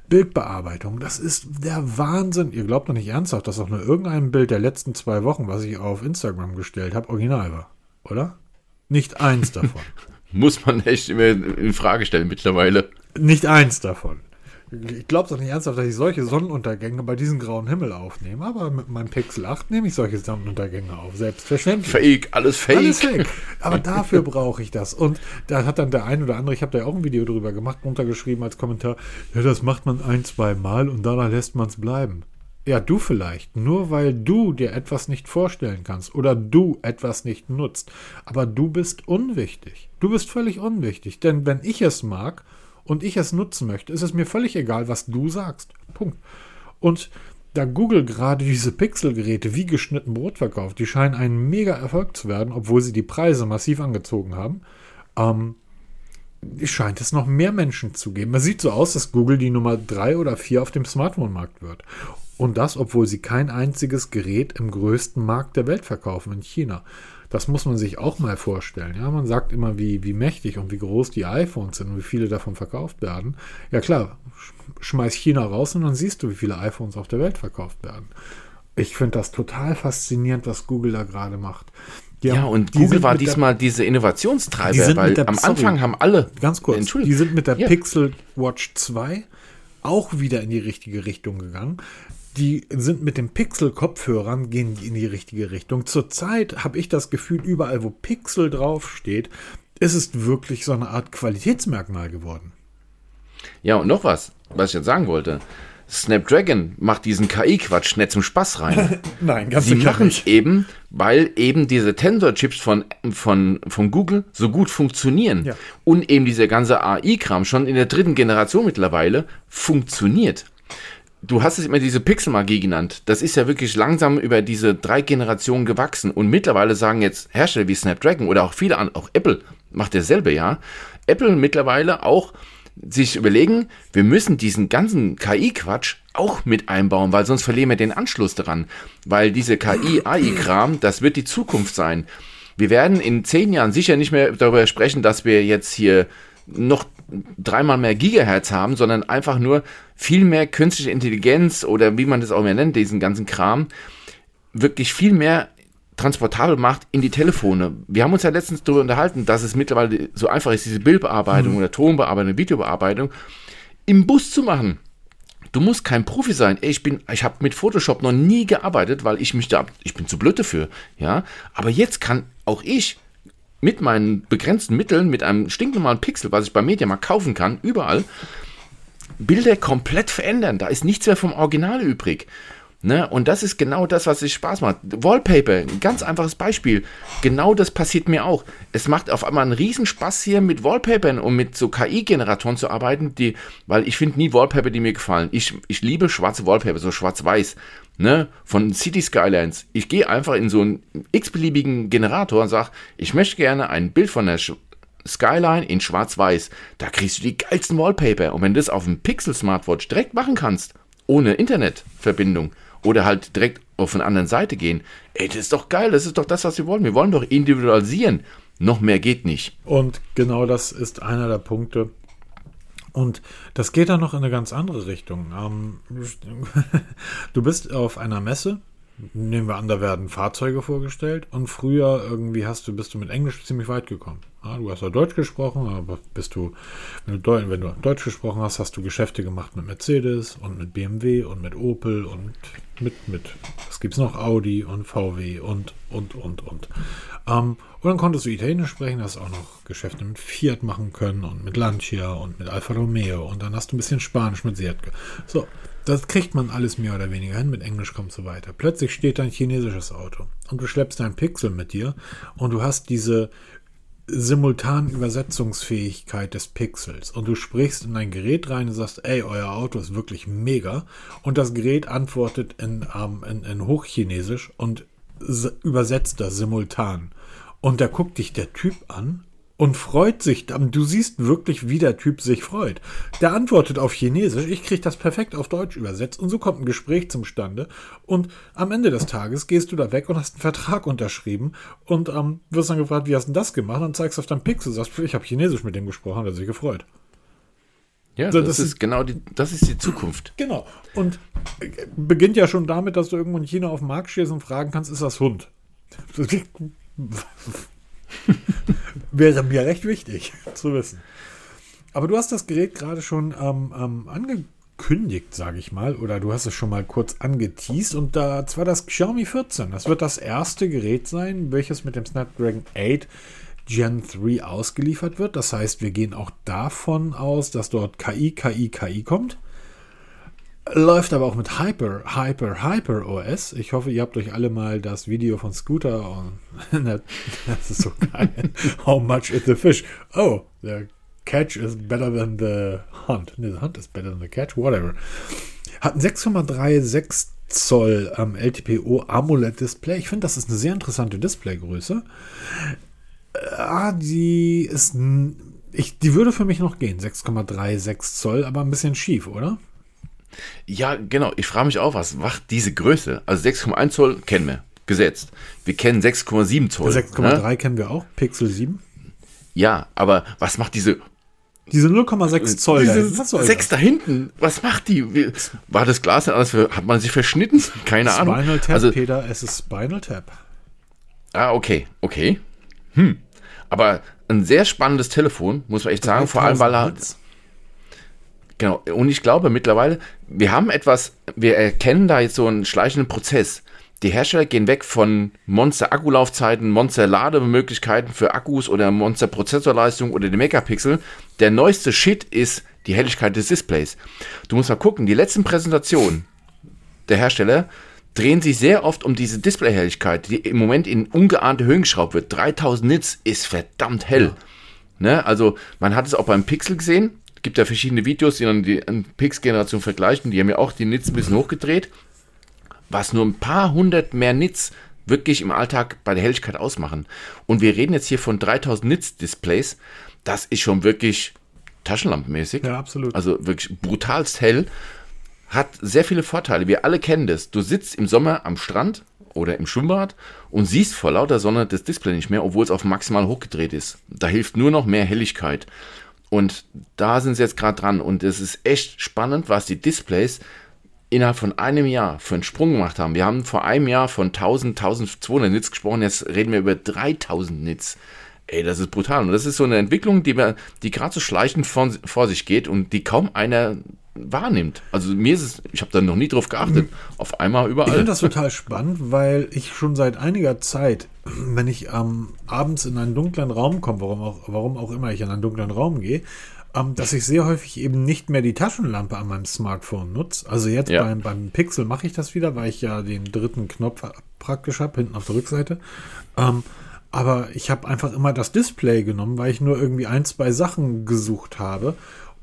Bildbearbeitung, das ist der Wahnsinn. Ihr glaubt doch nicht ernsthaft, dass auch nur irgendein Bild der letzten zwei Wochen, was ich auf Instagram gestellt habe, original war. Oder? Nicht eins davon. [LAUGHS] Muss man echt immer in Frage stellen mittlerweile. Nicht eins davon. Ich glaube doch nicht ernsthaft, dass ich solche Sonnenuntergänge bei diesem grauen Himmel aufnehme, aber mit meinem Pixel 8 nehme ich solche Sonnenuntergänge auf. Selbstverständlich. Fake, alles fake. Alles fake. Aber dafür brauche ich das. Und da hat dann der ein oder andere, ich habe da auch ein Video drüber gemacht, runtergeschrieben als Kommentar, ja, das macht man ein, zwei Mal und danach lässt man es bleiben. Ja, du vielleicht. Nur weil du dir etwas nicht vorstellen kannst oder du etwas nicht nutzt. Aber du bist unwichtig. Du bist völlig unwichtig. Denn wenn ich es mag, und ich es nutzen möchte, ist es mir völlig egal, was du sagst. Punkt. Und da Google gerade diese Pixel-Geräte wie geschnitten Brot verkauft, die scheinen ein mega Erfolg zu werden, obwohl sie die Preise massiv angezogen haben, ähm, scheint es noch mehr Menschen zu geben. Es sieht so aus, dass Google die Nummer 3 oder 4 auf dem Smartphone-Markt wird. Und das, obwohl sie kein einziges Gerät im größten Markt der Welt verkaufen, in China. Das muss man sich auch mal vorstellen. Ja, man sagt immer, wie, wie mächtig und wie groß die iPhones sind und wie viele davon verkauft werden. Ja klar, schmeiß China raus und dann siehst du, wie viele iPhones auf der Welt verkauft werden. Ich finde das total faszinierend, was Google da gerade macht. Die ja, haben, und Google war diesmal der, diese Innovationstreiber, die weil der, am sorry, Anfang haben alle. Ganz kurz, die sind mit der ja. Pixel Watch 2 auch wieder in die richtige Richtung gegangen die sind mit den Pixel-Kopfhörern, gehen die in die richtige Richtung. Zurzeit habe ich das Gefühl, überall, wo Pixel draufsteht, ist es wirklich so eine Art Qualitätsmerkmal geworden. Ja, und noch was, was ich jetzt sagen wollte. Snapdragon macht diesen KI-Quatsch nicht zum Spaß rein. [LAUGHS] Nein, ganz Sie machen es eben, weil eben diese Tensor-Chips von, von, von Google so gut funktionieren. Ja. Und eben dieser ganze AI-Kram schon in der dritten Generation mittlerweile funktioniert. Du hast es immer diese Pixel-Magie genannt. Das ist ja wirklich langsam über diese drei Generationen gewachsen. Und mittlerweile sagen jetzt Hersteller wie Snapdragon oder auch viele andere, auch Apple macht derselbe, ja. Apple mittlerweile auch sich überlegen, wir müssen diesen ganzen KI-Quatsch auch mit einbauen, weil sonst verlieren wir den Anschluss daran. Weil diese KI-AI-Kram, das wird die Zukunft sein. Wir werden in zehn Jahren sicher nicht mehr darüber sprechen, dass wir jetzt hier noch dreimal mehr Gigahertz haben, sondern einfach nur viel mehr künstliche Intelligenz oder wie man das auch mehr nennt, diesen ganzen Kram, wirklich viel mehr transportabel macht in die Telefone. Wir haben uns ja letztens darüber unterhalten, dass es mittlerweile so einfach ist, diese Bildbearbeitung mhm. oder Tonbearbeitung, Videobearbeitung im Bus zu machen. Du musst kein Profi sein. Ich bin, ich habe mit Photoshop noch nie gearbeitet, weil ich mich da, ich bin zu blöd dafür, ja. Aber jetzt kann auch ich mit meinen begrenzten Mitteln, mit einem stinknormalen Pixel, was ich bei Mediamarkt kaufen kann, überall, Bilder komplett verändern. Da ist nichts mehr vom Original übrig. Ne? Und das ist genau das, was sich Spaß macht. Wallpaper, ein ganz einfaches Beispiel. Genau das passiert mir auch. Es macht auf einmal einen Riesenspaß hier mit Wallpapern und mit so KI-Generatoren zu arbeiten, die, weil ich finde nie Wallpaper, die mir gefallen. Ich, ich liebe schwarze Wallpaper, so schwarz-weiß. Ne, von City Skylines. Ich gehe einfach in so einen x-beliebigen Generator und sage, ich möchte gerne ein Bild von der Skyline in schwarz-weiß. Da kriegst du die geilsten Wallpaper. Und wenn du das auf dem Pixel Smartwatch direkt machen kannst, ohne Internetverbindung, oder halt direkt auf eine andere Seite gehen. Ey, das ist doch geil, das ist doch das, was wir wollen. Wir wollen doch individualisieren. Noch mehr geht nicht. Und genau das ist einer der Punkte. Und das geht dann noch in eine ganz andere Richtung. Ähm, [LAUGHS] du bist auf einer Messe, nehmen wir an, da werden Fahrzeuge vorgestellt und früher irgendwie hast du, bist du mit Englisch ziemlich weit gekommen. Ja, du hast ja Deutsch gesprochen, aber bist du, wenn du, wenn du Deutsch gesprochen hast, hast du Geschäfte gemacht mit Mercedes und mit BMW und mit Opel und mit, mit, was gibt's noch, Audi und VW und, und, und, und. Ähm, und dann konntest du Italienisch sprechen, hast auch noch Geschäfte mit Fiat machen können und mit Lancia und mit Alfa Romeo und dann hast du ein bisschen Spanisch mit Seat. So, das kriegt man alles mehr oder weniger hin, mit Englisch kommt so weiter. Plötzlich steht ein chinesisches Auto und du schleppst dein Pixel mit dir und du hast diese simultan Übersetzungsfähigkeit des Pixels und du sprichst in dein Gerät rein und sagst, ey, euer Auto ist wirklich mega und das Gerät antwortet in, ähm, in, in Hochchinesisch und übersetzt das simultan. Und da guckt dich der Typ an und freut sich. Du siehst wirklich, wie der Typ sich freut. Der antwortet auf Chinesisch, ich kriege das perfekt auf Deutsch übersetzt und so kommt ein Gespräch zum Stande und am Ende des Tages gehst du da weg und hast einen Vertrag unterschrieben und ähm, wirst dann gefragt, wie hast du das gemacht? Und zeigst auf deinem Pixel, sagst, ich habe Chinesisch mit dem gesprochen, hat er sich gefreut. Ja, also, das, das, ist genau die, das ist die Zukunft. Genau. Und äh, beginnt ja schon damit, dass du irgendwo in China auf dem Markt stehst und fragen kannst, ist das Hund? [LAUGHS] [LAUGHS] Wäre mir recht wichtig zu wissen. Aber du hast das Gerät gerade schon ähm, ähm, angekündigt, sage ich mal, oder du hast es schon mal kurz angeteased und da zwar das Xiaomi 14. Das wird das erste Gerät sein, welches mit dem Snapdragon 8 Gen 3 ausgeliefert wird. Das heißt, wir gehen auch davon aus, dass dort KI, KI, KI kommt. Läuft aber auch mit Hyper, Hyper, Hyper OS. Ich hoffe, ihr habt euch alle mal das Video von Scooter und [LAUGHS] das ist so geil. [LAUGHS] How much is the fish? Oh, the catch is better than the hunt. Nee, the hunt is better than the catch, whatever. Hat ein 6,36 Zoll ähm, LTPO AMOLED Display. Ich finde, das ist eine sehr interessante Displaygröße. Ah, die ist. Ich, die würde für mich noch gehen. 6,36 Zoll, aber ein bisschen schief, oder? Ja, genau. Ich frage mich auch, was macht diese Größe? Also 6,1 Zoll kennen wir, gesetzt. Wir kennen 6,7 Zoll. 6,3 ne? kennen wir auch, Pixel 7. Ja, aber was macht diese diese 0,6 Zoll. Diese da 6 da hinten, was macht die? War das Glas denn alles? Hat man sich verschnitten? [LAUGHS] Keine Spinal Ahnung. Spinal Tap, also, Peter, es ist Spinal Tap. Ah, okay, okay. Hm. Aber ein sehr spannendes Telefon, muss man echt sagen. Vor allem, weil er. Genau. Und ich glaube mittlerweile, wir haben etwas, wir erkennen da jetzt so einen schleichenden Prozess. Die Hersteller gehen weg von Monster-Akkulaufzeiten, Monster-Lademöglichkeiten für Akkus oder Monster-Prozessorleistung oder die Megapixel. Der neueste Shit ist die Helligkeit des Displays. Du musst mal gucken, die letzten Präsentationen der Hersteller drehen sich sehr oft um diese Displayhelligkeit, die im Moment in ungeahnte Höhen geschraubt wird. 3000 Nits ist verdammt hell. Ja. Ne? Also man hat es auch beim Pixel gesehen. Es gibt ja verschiedene Videos, die dann die Pix-Generation vergleichen. Die haben ja auch die Nits ein bisschen hochgedreht. Was nur ein paar hundert mehr Nits wirklich im Alltag bei der Helligkeit ausmachen. Und wir reden jetzt hier von 3000 Nits Displays. Das ist schon wirklich taschenlampenmäßig. Ja, absolut. Also wirklich brutalst hell. Hat sehr viele Vorteile. Wir alle kennen das. Du sitzt im Sommer am Strand oder im Schwimmbad und siehst vor lauter Sonne das Display nicht mehr, obwohl es auf maximal hochgedreht ist. Da hilft nur noch mehr Helligkeit. Und da sind sie jetzt gerade dran. Und es ist echt spannend, was die Displays innerhalb von einem Jahr für einen Sprung gemacht haben. Wir haben vor einem Jahr von 1000, 1200 Nits gesprochen, jetzt reden wir über 3000 Nits. Ey, das ist brutal. Und das ist so eine Entwicklung, die, die gerade so schleichend vor, vor sich geht und die kaum einer wahrnimmt. Also mir ist es, ich habe da noch nie drauf geachtet, auf einmal überall. Ich finde das total spannend, weil ich schon seit einiger Zeit, wenn ich ähm, abends in einen dunklen Raum komme, warum auch, warum auch immer ich in einen dunklen Raum gehe, ähm, dass ich sehr häufig eben nicht mehr die Taschenlampe an meinem Smartphone nutze. Also jetzt ja. beim, beim Pixel mache ich das wieder, weil ich ja den dritten Knopf praktisch habe, hinten auf der Rückseite. Ähm, aber ich habe einfach immer das Display genommen, weil ich nur irgendwie ein, zwei Sachen gesucht habe.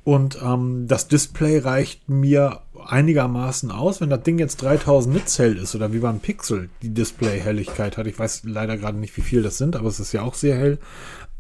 Und ähm, das Display reicht mir einigermaßen aus. Wenn das Ding jetzt 3000 Nits hell ist oder wie beim Pixel die Display-Helligkeit hat, ich weiß leider gerade nicht, wie viel das sind, aber es ist ja auch sehr hell,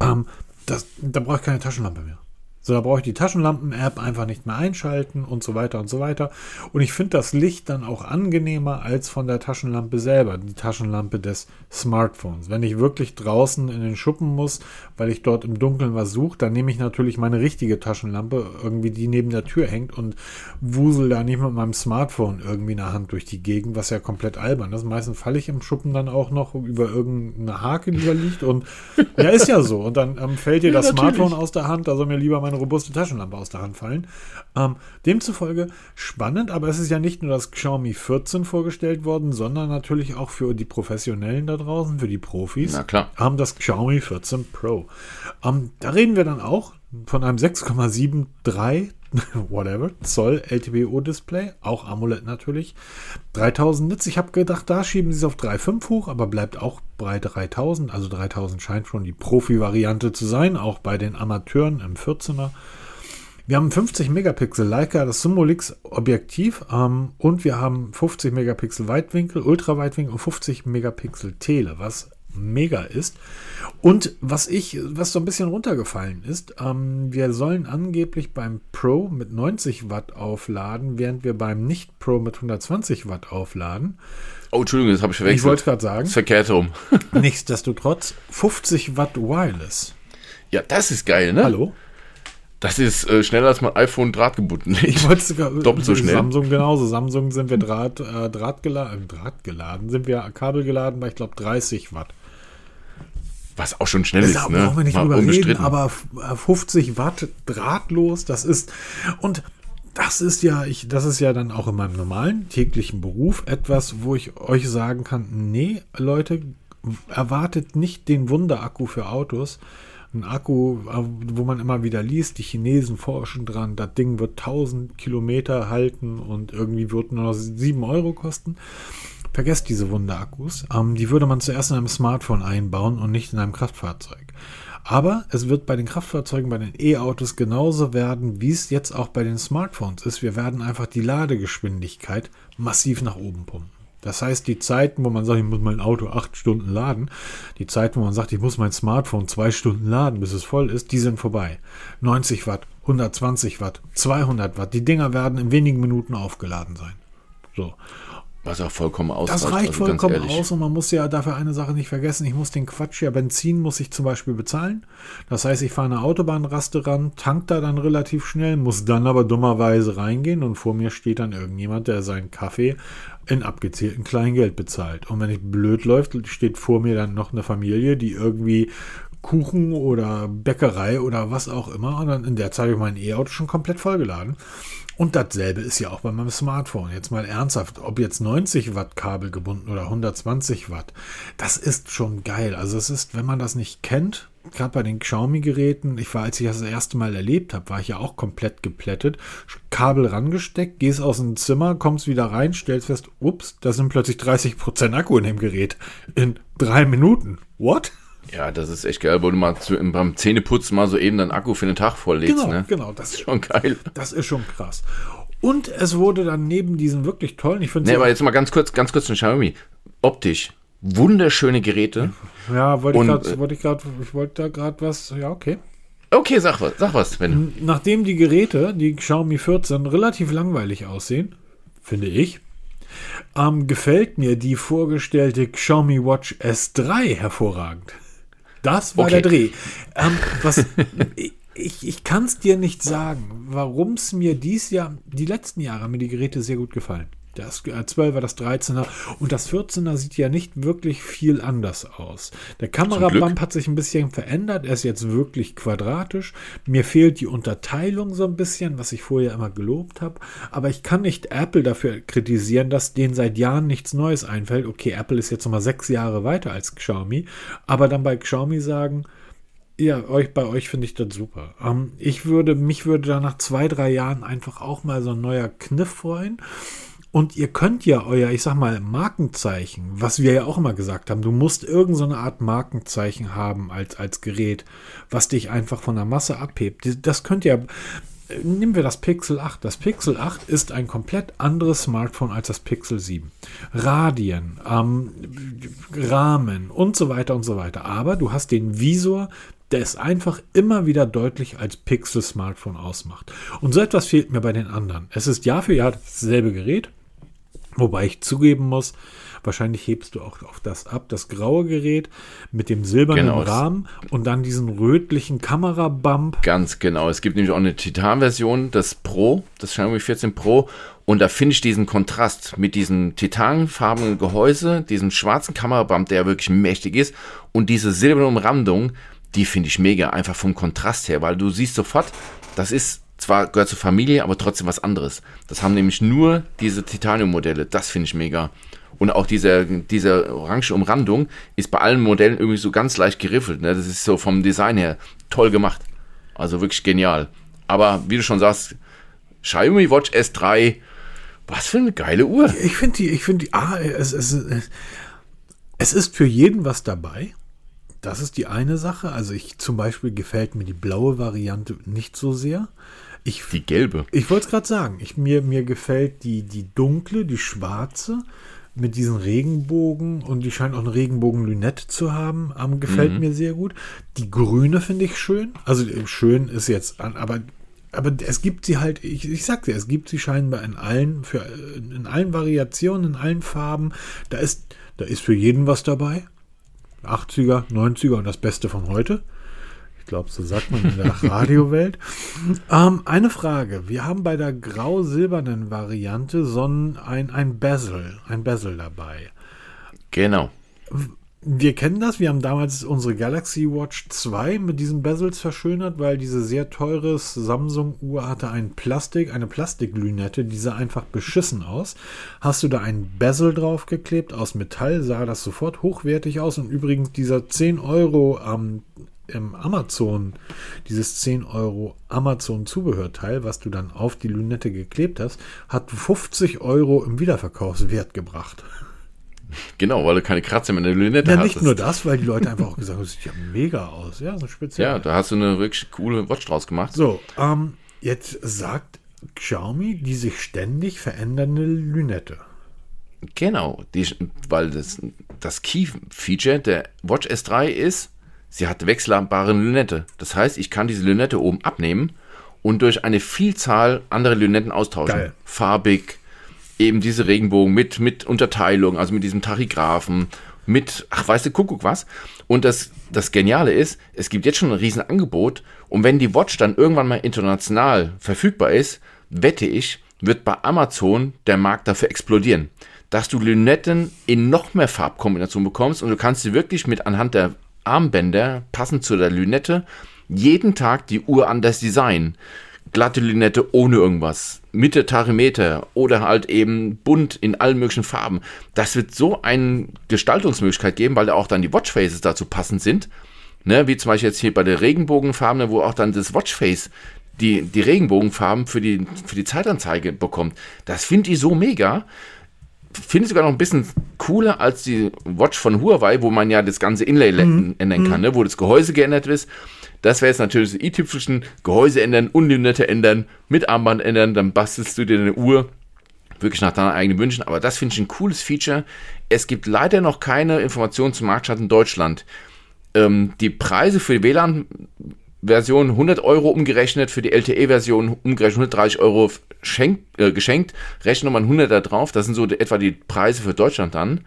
ähm, das, da brauche ich keine Taschenlampe mehr. So, da brauche ich die Taschenlampen-App einfach nicht mehr einschalten und so weiter und so weiter. Und ich finde das Licht dann auch angenehmer als von der Taschenlampe selber, die Taschenlampe des Smartphones. Wenn ich wirklich draußen in den Schuppen muss, weil ich dort im Dunkeln was suche, dann nehme ich natürlich meine richtige Taschenlampe, irgendwie die neben der Tür hängt und wusel da nicht mit meinem Smartphone irgendwie in der Hand durch die Gegend, was ja komplett albern ist. Meistens falle ich im Schuppen dann auch noch über irgendeine Hake, die da liegt und ja, ist ja so. Und dann ähm, fällt dir ja, das natürlich. Smartphone aus der Hand, da soll mir lieber meine robuste Taschenlampe aus der Hand fallen. Ähm, demzufolge spannend, aber es ist ja nicht nur das Xiaomi 14 vorgestellt worden, sondern natürlich auch für die Professionellen da draußen, für die Profis. Na klar. Haben das Xiaomi 14 Pro. Ähm, da reden wir dann auch von einem 6,73 [LAUGHS] whatever, Zoll LTPO-Display, auch AMOLED natürlich. 3000 Nits, ich habe gedacht, da schieben sie es auf 3.5 hoch, aber bleibt auch bei 3000. Also 3000 scheint schon die Profi-Variante zu sein, auch bei den Amateuren im 14er. Wir haben 50 Megapixel Leica, das Sumolix Objektiv ähm, und wir haben 50 Megapixel Weitwinkel, Ultraweitwinkel und 50 Megapixel Tele, was mega ist. Und was ich, was so ein bisschen runtergefallen ist, ähm, wir sollen angeblich beim Pro mit 90 Watt aufladen, während wir beim Nicht-Pro mit 120 Watt aufladen. Oh, Entschuldigung, das habe ich verwechselt. Ich wollte gerade sagen. verkehrt rum. [LAUGHS] Nichtsdestotrotz 50 Watt Wireless. Ja, das ist geil, ne? Hallo? Das ist äh, schneller als mein iPhone drahtgebunden. [LAUGHS] Ich wollte sogar [LAUGHS] doppelt so schnell. Samsung genauso. Samsung sind wir Draht, äh, Draht, geladen, äh, Draht geladen, sind wir Kabel geladen bei ich glaube 30 Watt. Was auch schon schnell ist, da ne? brauchen wir nicht drüber reden, aber 50 äh, Watt drahtlos, das ist und das ist ja, ich, das ist ja dann auch in meinem normalen täglichen Beruf etwas, wo ich euch sagen kann, nee, Leute, erwartet nicht den Wunderakku für Autos. Ein Akku, äh, wo man immer wieder liest, die Chinesen forschen dran, das Ding wird 1000 Kilometer halten und irgendwie wird nur noch 7 Euro kosten. Vergesst diese Wunderakkus. Ähm, die würde man zuerst in einem Smartphone einbauen und nicht in einem Kraftfahrzeug. Aber es wird bei den Kraftfahrzeugen, bei den E-Autos genauso werden, wie es jetzt auch bei den Smartphones ist. Wir werden einfach die Ladegeschwindigkeit massiv nach oben pumpen. Das heißt, die Zeiten, wo man sagt, ich muss mein Auto acht Stunden laden, die Zeiten, wo man sagt, ich muss mein Smartphone zwei Stunden laden, bis es voll ist, die sind vorbei. 90 Watt, 120 Watt, 200 Watt, die Dinger werden in wenigen Minuten aufgeladen sein. So. Was auch vollkommen ausreicht. Das reicht also vollkommen aus und man muss ja dafür eine Sache nicht vergessen. Ich muss den Quatsch ja, Benzin muss ich zum Beispiel bezahlen. Das heißt, ich fahre eine Autobahnraste ran, tank da dann relativ schnell, muss dann aber dummerweise reingehen und vor mir steht dann irgendjemand, der seinen Kaffee in abgezählten Kleingeld bezahlt. Und wenn ich blöd läuft, steht vor mir dann noch eine Familie, die irgendwie Kuchen oder Bäckerei oder was auch immer. Und dann in der Zeit habe ich mein E-Auto schon komplett vollgeladen. Und dasselbe ist ja auch bei meinem Smartphone. Jetzt mal ernsthaft, ob jetzt 90 Watt Kabel gebunden oder 120 Watt, das ist schon geil. Also es ist, wenn man das nicht kennt, gerade bei den Xiaomi-Geräten, ich war, als ich das, das erste Mal erlebt habe, war ich ja auch komplett geplättet. Kabel rangesteckt, gehst aus dem Zimmer, kommst wieder rein, stellst fest, ups, da sind plötzlich 30% Akku in dem Gerät. In drei Minuten. What? Ja, das ist echt geil, wo du mal zu, beim Zähneputzen mal so eben deinen Akku für den Tag volllegst. Genau, ne? genau. Das ist schon geil. Das ist schon krass. Und es wurde dann neben diesen wirklich tollen, ich finde Nee, aber jetzt mal ganz kurz, ganz kurz zu Xiaomi. Optisch. Wunderschöne Geräte. Ja, wollte ich gerade, äh, wollte ich gerade, ich wollte da gerade was, ja, okay. Okay, sag was, sag was, wenn. Nachdem die Geräte, die Xiaomi 14, relativ langweilig aussehen, finde ich, ähm, gefällt mir die vorgestellte Xiaomi Watch S3 hervorragend. Das war Okay. der Dreh. Ähm, was, [LAUGHS] ich ich kann es dir nicht sagen, warum es mir dies Jahr, die letzten Jahre haben mir die Geräte sehr gut gefallen. Das äh, 12er, das 13er und das 14er sieht ja nicht wirklich viel anders aus. Der Kamerabump hat sich ein bisschen verändert. Er ist jetzt wirklich quadratisch. Mir fehlt die Unterteilung so ein bisschen, was ich vorher immer gelobt habe. Aber ich kann nicht Apple dafür kritisieren, dass denen seit Jahren nichts Neues einfällt. Okay, Apple ist jetzt nochmal sechs Jahre weiter als Xiaomi. Aber dann bei Xiaomi sagen, ja, euch, bei euch finde ich das super. Ähm, ich würde, mich würde da nach zwei, drei Jahren einfach auch mal so ein neuer Kniff freuen. Und ihr könnt ja euer, ich sag mal, Markenzeichen, was wir ja auch immer gesagt haben, du musst irgendeine Art Markenzeichen haben als, als Gerät, was dich einfach von der Masse abhebt. Das könnt ihr, äh, nehmen wir das Pixel 8. Das Pixel 8 ist ein komplett anderes Smartphone als das Pixel 7. Radien, ähm, Rahmen und so weiter und so weiter. Aber du hast den Visor, der es einfach immer wieder deutlich als Pixel-Smartphone ausmacht. Und so etwas fehlt mir bei den anderen. Es ist Jahr für Jahr dasselbe Gerät, wobei ich zugeben muss, wahrscheinlich hebst du auch auf das ab, das graue Gerät mit dem silbernen Genau. Rahmen und dann diesen rötlichen Kamerabump. Ganz genau. Es gibt nämlich auch eine Titan-Version, das Pro, das Xiaomi 14 Pro. Und da finde ich diesen Kontrast mit diesem titanfarbenen Gehäuse, diesem schwarzen Kamerabump, der wirklich mächtig ist, und diese silberne Umrandung, die finde ich mega, einfach vom Kontrast her, weil du siehst sofort, das ist zwar gehört zur Familie, aber trotzdem was anderes. Das haben nämlich nur diese Titanium-Modelle. Das finde ich mega. Und auch diese, diese orange Umrandung ist bei allen Modellen irgendwie so ganz leicht geriffelt. Ne? Das ist so vom Design her toll gemacht. Also wirklich genial. Aber wie du schon sagst, Xiaomi Watch S3, was für eine geile Uhr. Ich finde die, ich finde die, ah, es, es, es ist für jeden was dabei. Das ist die eine Sache. Also ich zum Beispiel gefällt mir die blaue Variante nicht so sehr. Ich, Die gelbe. ich wollte es gerade sagen, ich, mir, mir gefällt die, die dunkle, die schwarze mit diesen Regenbogen und die scheint auch eine Regenbogen-Lünette zu haben. Ähm, gefällt mir sehr gut. Die grüne finde ich schön. Also äh, schön ist jetzt, aber aber es gibt sie halt, ich, ich sag dir, es gibt sie scheinbar in allen, für, äh, in allen Variationen, in allen Farben. Da ist, da ist für jeden was dabei. 80er, 90er und das Beste von heute. Ich glaube, so sagt man in der [LAUGHS] Radiowelt. ähm, eine Frage. Wir haben bei der grau-silbernen Variante so ein, ein, ein Bezel, ein Bezel dabei. Genau. Wir kennen das. Wir haben damals unsere Galaxy Watch 2 mit diesen Bezels verschönert, weil diese sehr teure Samsung-Uhr hatte ein Plastik, eine Plastiklünette, die sah einfach beschissen aus. Hast du da ein Bezel draufgeklebt aus Metall, sah das sofort hochwertig aus. Und übrigens dieser 10 Euro am im Amazon, dieses 10 Euro Amazon-Zubehörteil, was du dann auf die Lünette geklebt hast, hat 50 Euro im Wiederverkaufswert gebracht. Genau, weil du keine Kratzer mehr in der Lünette Ja, hast. nicht nur das, weil die Leute einfach auch gesagt haben, das sieht ja mega aus. Ja, so speziell. Ja, da hast du eine wirklich coole Watch draus gemacht. So, ähm, jetzt sagt Xiaomi die sich ständig verändernde Lünette. Genau, die, weil das, das Key-Feature der Watch S3 ist, sie hat wechselbare Lünette. Das heißt, ich kann diese Lünette oben abnehmen und durch eine Vielzahl andere Lünetten austauschen. Geil. Farbig, eben diese Regenbogen mit, mit Unterteilung, also mit diesem Tachygraphen, mit, ach, weißt du, Kuckuck was. Und das, das Geniale ist, es gibt jetzt schon ein Riesenangebot und wenn die Watch dann irgendwann mal international verfügbar ist, wette ich, wird bei Amazon der Markt dafür explodieren. Dass du Lünetten in noch mehr Farbkombinationen bekommst und du kannst sie wirklich mit anhand der Armbänder, passend zu der Lünette, jeden Tag die Uhr anders designen. Glatte Lünette ohne irgendwas, Mitte Tarimeter oder halt eben bunt in allen möglichen Farben. Das wird so eine Gestaltungsmöglichkeit geben, weil da auch dann die Watchfaces dazu passend sind. Ne, wie zum Beispiel jetzt hier bei der Regenbogenfarben, wo auch dann das Watchface die, die Regenbogenfarben für die, für die Zeitanzeige bekommt. Das finde ich so mega. Finde ich sogar noch ein bisschen cooler als die Watch von Huawei, wo man ja das ganze Inlay mhm. ändern kann, ne? wo das Gehäuse geändert ist. Das wäre jetzt natürlich das i-Tüpfelchen, Gehäuse ändern, Unlimite ändern, mit Armband ändern, dann bastelst du dir eine Uhr wirklich nach deinen eigenen Wünschen. Aber das finde ich ein cooles Feature. Es gibt leider noch keine Informationen zum Marktstart in Deutschland. Ähm, die Preise für die WLAN Version 100 Euro umgerechnet, für die LTE-Version umgerechnet 130 Euro schenk, äh, geschenkt. Rechne nochmal 100 da drauf. Das sind so etwa die Preise für Deutschland dann.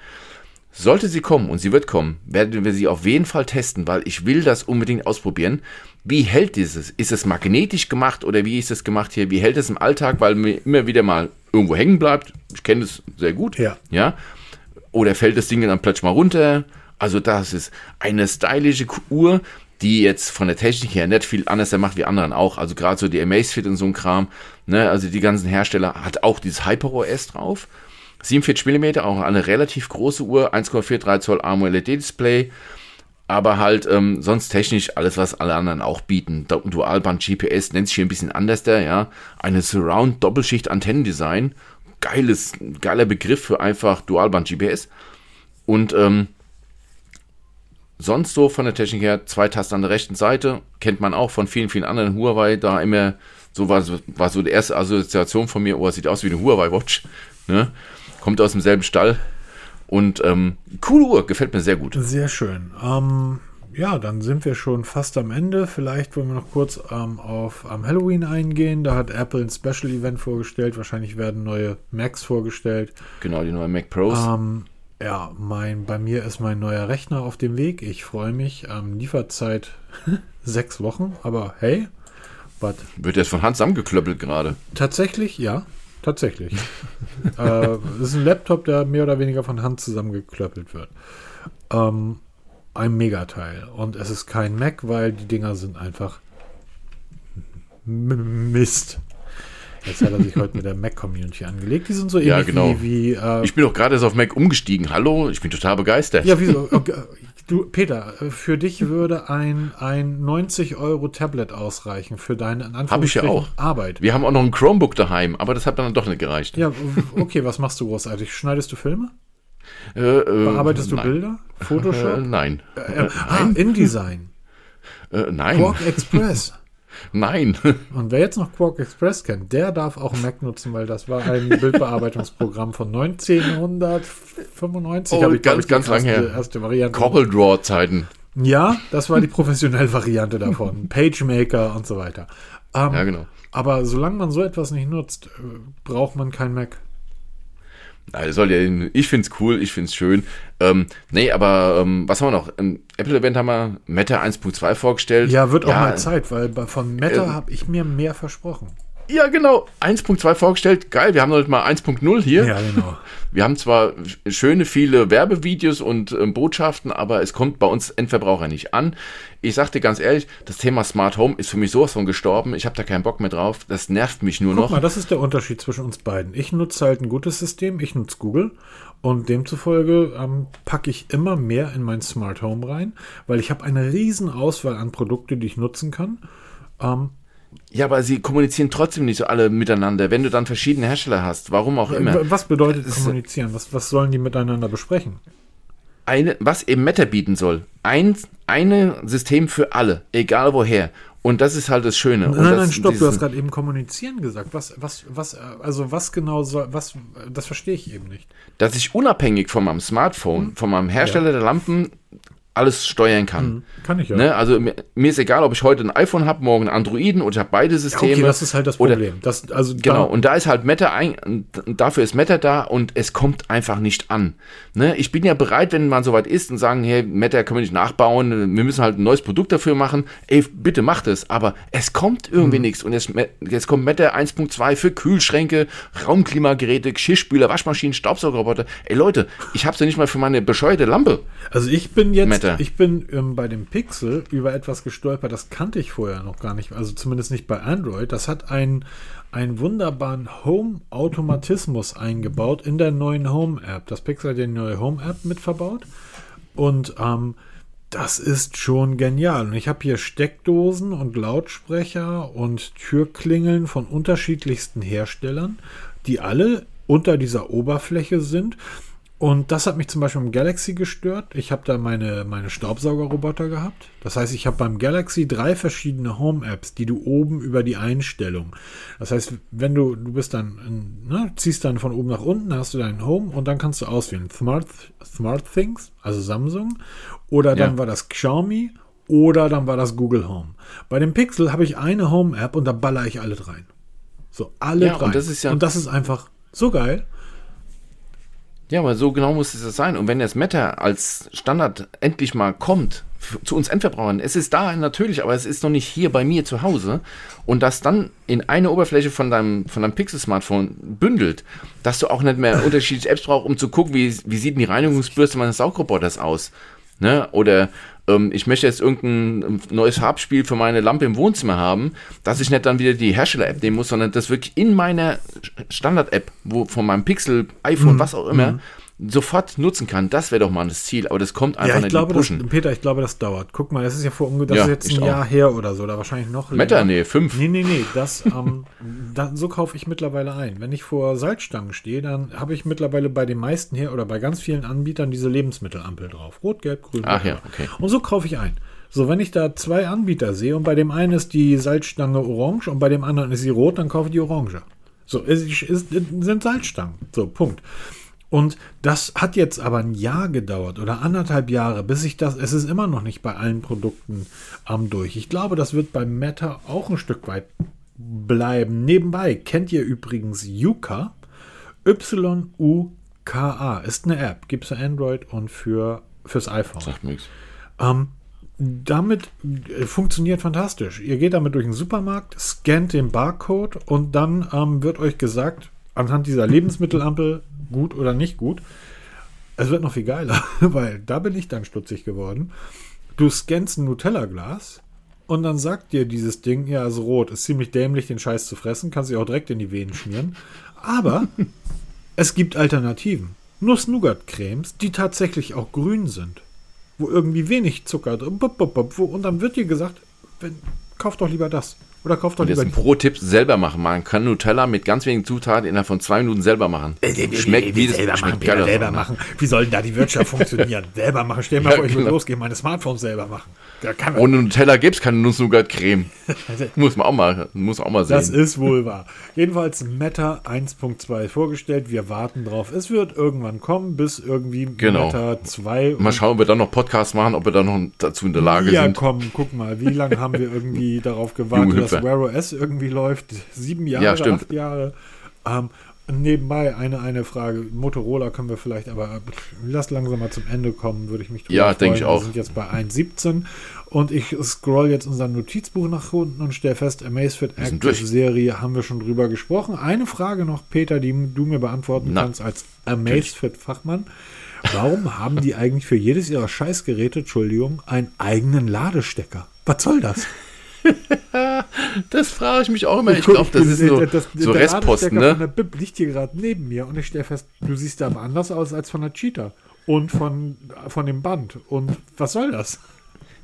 Sollte sie kommen, und sie wird kommen, werden wir sie auf jeden Fall testen, weil ich will das unbedingt ausprobieren. Wie hält dieses? Ist es magnetisch gemacht oder wie ist es gemacht hier? Wie hält es im Alltag, weil mir immer wieder mal irgendwo hängen bleibt? Ich kenne das sehr gut. Ja. ja. Oder fällt das Ding dann plötzlich mal runter? Also das ist eine stylische Uhr, die jetzt von der Technik her nicht viel anders macht wie anderen auch. Also gerade so die Amazfit und so ein Kram. Ne? Also die ganzen Hersteller hat auch dieses Hyper OS drauf. 47 mm, auch eine relativ große Uhr, 1,43 Zoll AMOLED-Display. Aber halt ähm, sonst technisch alles, was alle anderen auch bieten. Dualband GPS nennt sich hier ein bisschen anders der, ja. Eine Surround Doppelschicht Antennendesign. Geiles, geiler Begriff für einfach Dualband GPS. Und ähm, sonst so von der Technik her zwei Tasten an der rechten Seite. Kennt man auch von vielen, vielen anderen Huawei. Da immer, so war, war so die erste Assoziation von mir, oh, es sieht aus wie eine Huawei Watch. Ne? Kommt aus demselben Stall. Und ähm, coole Uhr, gefällt mir sehr gut. Sehr schön. Ähm, ja, dann sind wir schon fast am Ende. Vielleicht wollen wir noch kurz ähm, auf ähm, Halloween eingehen. Da hat Apple ein Special Event vorgestellt. Wahrscheinlich werden neue Macs vorgestellt. Genau, die neuen Mac Pros. Ähm, ja, mein, bei mir ist mein neuer Rechner auf dem Weg. Ich freue mich. Ähm, Lieferzeit [LAUGHS] sechs Wochen, aber hey, was? Wird jetzt von Hand zusammengeklöppelt gerade? Tatsächlich, ja. Tatsächlich. [LAUGHS] äh, ist ein Laptop, der mehr oder weniger von Hand zusammengeklöppelt wird. Ähm, ein Megateil. Und es ist kein Mac, weil die Dinger sind einfach Mist. Jetzt hat er sich heute mit der Mac-Community angelegt. Die sind so ähnlich ja, genau. wie. wie äh, ich bin doch gerade auf Mac umgestiegen. Hallo, ich bin total begeistert. Ja, wieso? Okay. Du, Peter, für dich würde ein, ein 90 Euro Tablet ausreichen für deine Hab ich ja auch. Arbeit. Wir haben auch noch ein Chromebook daheim, aber das hat dann doch nicht gereicht. Ja, okay, was machst du großartig? Schneidest du Filme? Äh, äh, Bearbeitest du nein. Bilder? Photoshop? [LAUGHS] Äh, nein. Äh, ah, InDesign. Äh, nein. Quark Express. Nein. [LAUGHS] Und wer jetzt noch Quark Express kennt, der darf auch Mac nutzen, weil das war ein [LAUGHS] Bildbearbeitungsprogramm von 1995. Oh, ich, ganz, ich, ganz lang her. Erste Variante. Corel Draw Zeiten. Ja, das war die professionelle Variante davon. [LAUGHS] PageMaker und so weiter. Ähm, ja, genau. Aber solange man so etwas nicht nutzt, äh, braucht man kein Mac. Soll ja, ich finde es cool, ich finde es schön. Ähm, nee, aber ähm, was haben wir noch? Im Apple-Event haben wir Meta 1.2 vorgestellt. Ja, wird auch ja, mal Zeit, weil von Meta äh, habe ich mir mehr versprochen. Ja, genau. 1.2 vorgestellt. Geil, wir haben noch mal 1.0 hier. Ja, genau. [LAUGHS] Wir haben zwar schöne viele Werbevideos und äh, Botschaften, aber es kommt bei uns Endverbraucher nicht an. Ich sag dir ganz ehrlich, das Thema Smart Home ist für mich sowas von gestorben. Ich habe da keinen Bock mehr drauf. Das nervt mich nur Guck noch. mal, das ist der Unterschied zwischen uns beiden. Ich nutze halt ein gutes System, ich nutze Google und demzufolge ähm, packe ich immer mehr in mein Smart Home rein, weil ich habe eine riesen Auswahl an Produkten, die ich nutzen kann. Ähm, ja, aber sie kommunizieren trotzdem nicht so alle miteinander, wenn du dann verschiedene Hersteller hast, warum auch immer. Was bedeutet es, kommunizieren? Was, was sollen die miteinander besprechen? Eine, was eben Meta bieten soll. Ein eine System für alle, egal woher. Und das ist halt das Schöne. Nein, nein, stopp, du hast gerade eben kommunizieren gesagt. Was, was, was, also was genau soll, was, das verstehe ich eben nicht. Dass ich unabhängig von meinem Smartphone, hm? von meinem Hersteller ja. der Lampen alles steuern kann. Hm, kann ich ja. Ne? Also mir, mir, ist egal, ob ich heute ein iPhone habe, morgen Androiden oder ich habe beide Systeme. Ja, okay, das ist halt das Problem. Oder, das, also genau, und da ist halt Meta ein, dafür ist Meta da und es kommt einfach nicht an. Ne? Ich bin ja bereit, wenn man soweit ist und sagen, hey, Meta können wir nicht nachbauen, wir müssen halt ein neues Produkt dafür machen. Ey, bitte macht es. Aber es kommt irgendwie hm. nichts. Und jetzt, jetzt kommt Meta 1.2 für Kühlschränke, Raumklimageräte, Geschirrspüler, Waschmaschinen, Staubsaugerroboter. Ey Leute, ich habe ja nicht mal für meine bescheuerte Lampe. Also ich bin jetzt Meta Meta. Ich bin ähm, bei dem Pixel über etwas gestolpert, das kannte ich vorher noch gar nicht, also zumindest nicht bei Android. Das hat einen, einen wunderbaren Home-Automatismus eingebaut in der neuen Home-App. Das Pixel hat die neue Home-App mit verbaut und ähm, das ist schon genial. Und ich habe hier Steckdosen und Lautsprecher und Türklingeln von unterschiedlichsten Herstellern, die alle unter dieser Oberfläche sind. Und das hat mich zum Beispiel im Galaxy gestört. Ich habe da meine, meine Staubsaugerroboter gehabt. Das heißt, ich habe beim Galaxy drei verschiedene Home-Apps, die du oben über die Einstellung. Das heißt, wenn du, du bist dann, ne, ziehst dann von oben nach unten, hast du deinen Home und dann kannst du auswählen. Smart, Smart Things, also Samsung, oder dann ja. war das Xiaomi, oder dann war das Google Home. Bei dem Pixel habe ich eine Home-App und da baller ich alle rein. So, alle ja, drei. Und das ist ja. Und das ist einfach so geil. Ja, aber so genau muss es das sein. Und wenn das Meta als Standard endlich mal kommt, zu uns Endverbrauchern, es ist da natürlich, aber es ist noch nicht hier bei mir zu Hause. Und das dann in eine Oberfläche von deinem, von deinem Pixel-Smartphone bündelt, dass du auch nicht mehr [LAUGHS] unterschiedliche Apps brauchst, um zu gucken, wie, wie sieht die Reinigungsbürste meines Saugroboters aus. Ne? Oder ähm, ich möchte jetzt irgendein neues Farbspiel für meine Lampe im Wohnzimmer haben, dass ich nicht dann wieder die Hersteller-App nehmen muss, sondern das wirklich in meiner Standard-App, wo von meinem Pixel, iPhone, mhm. was auch immer, mhm sofort nutzen kann. Das wäre doch mal das Ziel, aber das kommt einfach ja, ich nicht glaube, das, Peter, ich glaube, das dauert. Guck mal, das ist ja vor das ja, ist jetzt ein Jahr auch. her oder so, oder wahrscheinlich noch länger. Meta, nee, fünf. Nee, nee, nee, das, ähm, [LAUGHS] da, so kaufe ich mittlerweile ein. Wenn ich vor Salzstangen stehe, dann habe ich mittlerweile bei den meisten hier oder bei ganz vielen Anbietern diese Lebensmittelampel drauf. Rot, Gelb, Grün. Ach ja, okay. Und so kaufe ich ein. So, wenn ich da zwei Anbieter sehe und bei dem einen ist die Salzstange orange und bei dem anderen ist sie rot, dann kaufe ich die orange. So, es ist, sind Salzstangen. So, Punkt. Und das hat jetzt aber ein Jahr gedauert oder anderthalb Jahre, bis ich das, es ist immer noch nicht bei allen Produkten ähm, durch. Ich glaube, das wird beim Meta auch ein Stück weit bleiben. Nebenbei kennt ihr übrigens Yuka, Y-U-K-A, ist eine App, gibt es für Android und für, fürs iPhone. Sagt nichts. Ähm, damit äh, funktioniert fantastisch. Ihr geht damit durch den Supermarkt, scannt den Barcode und dann ähm, wird euch gesagt, anhand dieser Lebensmittelampel, gut oder nicht gut. Es wird noch viel geiler, [LAUGHS] weil da bin ich dann stutzig geworden. Du scannst ein Nutella-Glas und dann sagt dir dieses Ding, ja, ist rot, ist ziemlich dämlich, den Scheiß zu fressen, kannst dich auch direkt in die Venen schmieren. Aber [LAUGHS] es gibt Alternativen. Nuss-Nougat-Cremes, die tatsächlich auch grün sind. Wo irgendwie wenig Zucker drin Und dann wird dir gesagt, wenn, kauf doch lieber das. Oder kauft doch lieber. Ein Pro-Tipp selber machen. Man kann Nutella mit ganz wenigen Zutaten innerhalb von zwei Minuten selber machen. Äh, äh, schmeckt wie, das selber schmeckt machen, selber machen. Wie soll denn da die Wirtschaft [LAUGHS] funktionieren? selber machen. Stell mal ja, vor, ich genau. will losgehen, meine Smartphones selber machen. Ohne Nutella gibt es keine Nuss-Nougat-Creme. [LAUGHS] muss man auch mal, muss auch mal sehen. Das ist wohl wahr. Jedenfalls Meta 1.2 vorgestellt. Wir warten drauf. Es wird irgendwann kommen, bis irgendwie genau. Meta 2. Mal schauen, ob wir dann noch Podcasts machen, ob wir dann noch dazu in der Lage ja, sind. Ja, komm, guck mal. Wie lange haben wir irgendwie [LAUGHS] darauf gewartet, dass Wear OS irgendwie läuft? Sieben Jahre, ja, acht Jahre. Ähm, Nebenbei eine, eine Frage. Motorola können wir vielleicht, aber lass langsam mal zum Ende kommen, würde ich mich Ja, denke ich auch. Wir sind jetzt bei 1.17 und ich scroll jetzt unser Notizbuch nach unten und stelle fest, Amazfit Active Serie haben wir schon drüber gesprochen. Eine Frage noch, Peter, die du mir beantworten Na, kannst als Amazfit-Fachmann. Warum [LAUGHS] haben die eigentlich für jedes ihrer Scheißgeräte, Entschuldigung, einen eigenen Ladestecker? Was soll das? [LAUGHS] das frage ich mich auch immer. Ich glaube, das [LAUGHS] ist so, das, so der Restposten, ne? Von der Bib liegt hier gerade neben mir und ich stelle fest, du siehst aber anders aus als von der Cheetah und von, von dem Band. Und was soll das?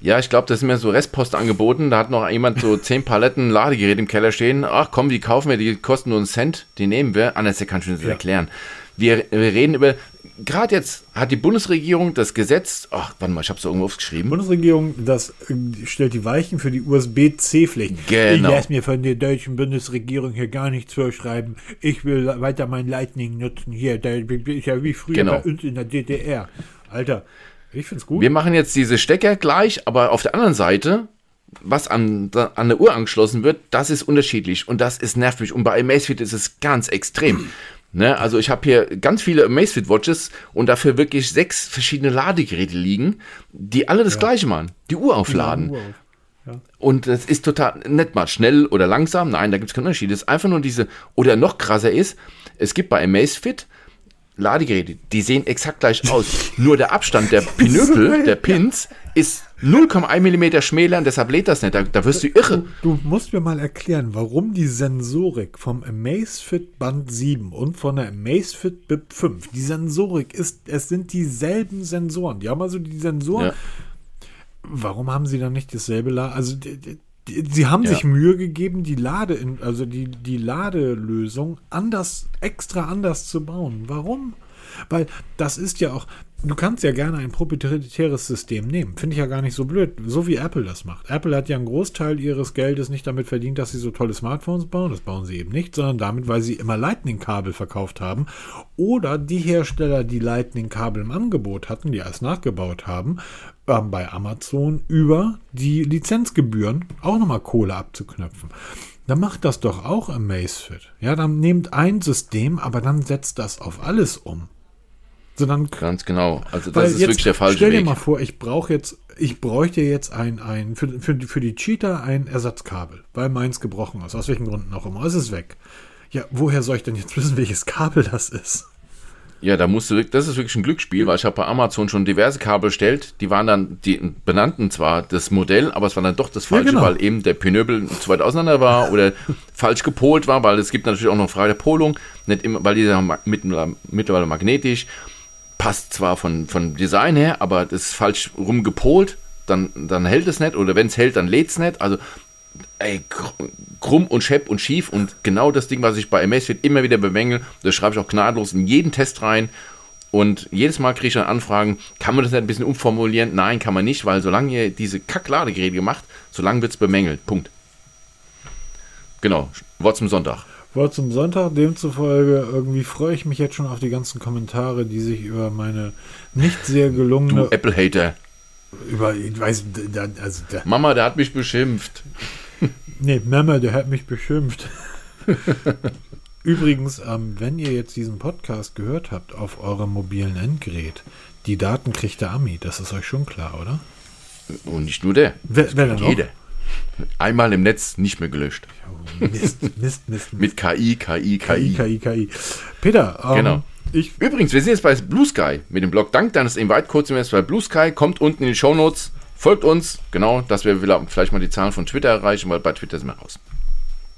Ja, ich glaube, das sind mir so Restpost angeboten. Da hat noch jemand so zehn Paletten Ladegerät im Keller stehen. Ach komm, die kaufen wir, die kosten nur einen Cent, die nehmen wir. Anders, der kann schon das ja. erklären. Wir, wir reden über gerade jetzt hat die Bundesregierung das Gesetz, ach, warte mal, ich habe es irgendwo aufgeschrieben. Bundesregierung, das äh, stellt die Weichen für die USB-C-Pflicht. Genau. Ich lasse mir von der deutschen Bundesregierung hier gar nichts vorschreiben. Ich will weiter mein Lightning nutzen. Hier, da ist ja wie früher genau. bei uns in der DDR. Alter, ich finde es gut. Wir machen jetzt diese Stecker gleich, aber auf der anderen Seite was an, an der Uhr angeschlossen wird, das ist unterschiedlich und das ist nervig. Und bei Amazfit ist es ganz extrem. Ne, also ich habe hier ganz viele Amazfit Watches und dafür wirklich sechs verschiedene Ladegeräte liegen, die alle das ja. gleiche machen, die Uhr aufladen. Ja, ja. Und das ist total nicht mal schnell oder langsam, nein, da gibt es keinen Unterschied. Das ist einfach nur diese, oder noch krasser ist, es gibt bei Amazfit Ladegeräte, die sehen exakt gleich aus. [LAUGHS] Nur der Abstand der Pinöpel, der Pins, ist 0,1 mm schmäler und deshalb lädt das nicht. Da, da wirst du irre. Du, du, musst mir mal erklären, warum die Sensorik vom Amazfit Band 7 und von der Amazfit Bip 5, die Sensorik ist, es sind dieselben Sensoren. Die haben also die Sensoren. Ja. Warum haben sie dann nicht dasselbe Laden? Also die, die, Sie haben ja. sich Mühe gegeben, die Lade, also die, die Ladelösung anders, extra anders zu bauen. Warum? Weil das ist ja auch, du kannst ja gerne ein proprietäres System nehmen. Finde ich ja gar nicht so blöd, so wie Apple das macht. Apple hat ja einen Großteil ihres Geldes nicht damit verdient, dass sie so tolle Smartphones bauen. Das bauen sie eben nicht, sondern damit, weil sie immer Lightning-Kabel verkauft haben. Oder die Hersteller, die Lightning-Kabel im Angebot hatten, die erst nachgebaut haben, ähm, bei Amazon über die Lizenzgebühren auch nochmal Kohle abzuknöpfen. Dann macht das doch auch Amazfit. Ja, dann nehmt ein System, aber dann setzt das auf alles um. So dann, Ganz genau. Also das ist jetzt, wirklich der falsche Stell dir Weg. mal vor, ich brauche jetzt, ich bräuchte jetzt ein, ein für, für, für die Cheetah ein Ersatzkabel, weil meins gebrochen ist, aus welchen Gründen auch immer. Es ist weg. Ja, woher soll ich denn jetzt [LAUGHS] wissen, welches Kabel das ist? Ja, da musst du, das ist wirklich ein Glücksspiel, weil ich habe bei Amazon schon diverse Kabel bestellt, die waren dann, die benannten zwar das Modell, aber es war dann doch das falsche, ja, genau. weil eben der Pinöbel zu weit auseinander war [LAUGHS] oder falsch gepolt war, weil es gibt natürlich auch noch freie Polung, nicht immer, weil die sind mittlerweile magnetisch, passt zwar von, von Design her, aber das ist falsch rum gepolt, dann, dann hält es nicht oder wenn es hält, dann lädt es nicht, also ey, krumm und schepp und schief und genau das Ding, was ich bei Amazfit immer wieder bemängel, das schreibe ich auch gnadlos in jeden Test rein und jedes Mal kriege ich dann Anfragen, kann man das nicht ein bisschen umformulieren? Nein, kann man nicht, weil solange ihr diese Kackladegeräte macht, solange wird es bemängelt. Punkt. Genau, Wort zum Sonntag. Wort zum Sonntag, demzufolge irgendwie freue ich mich jetzt schon auf die ganzen Kommentare, die sich über meine nicht sehr gelungene... Du Apple-Hater. Über, ich weiß, also... Der, Mama, der hat mich beschimpft. [LAUGHS] Nee, Mama, der hat mich beschimpft. [LAUGHS] Übrigens, ähm, wenn ihr jetzt diesen Podcast gehört habt auf eurem mobilen Endgerät, die Daten kriegt der Ami, das ist euch schon klar, oder? Und nicht nur der. Wer, wer denn Jeder. Einmal im Netz nicht mehr gelöscht. Oh, Mist, Mist, Mist, Mist. Mit KI, KI, KI. KI, KI, KI. Peter, ähm, genau. Ich Übrigens, wir sind jetzt bei Blue Sky mit dem Blog. Dank deines Invite-Codes sind wir jetzt bei Blue Sky. Kommt unten in die Show Notes. Folgt uns, genau, dass wir vielleicht mal die Zahlen von Twitter erreichen, weil bei Twitter sind wir raus.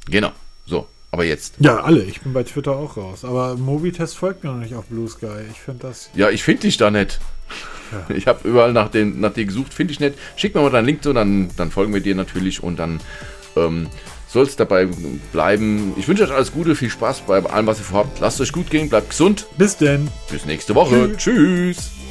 Genau, so, aber jetzt. Ja, alle, ich bin bei Twitter auch raus. Aber Mobitest folgt mir noch nicht auf Blue Sky. Ich finde das. Ja, ich finde dich da nicht. Ja. [LAUGHS] Ich habe überall nach, den, nach dir gesucht, finde ich nicht. Schick mir mal deinen Link zu, dann, dann folgen wir dir natürlich und dann ähm, soll es dabei bleiben. Ich wünsche euch alles Gute, viel Spaß bei allem, was ihr vorhabt. Lasst euch gut gehen, bleibt gesund. Bis denn. Bis nächste Woche. Tschüss. Tschüss.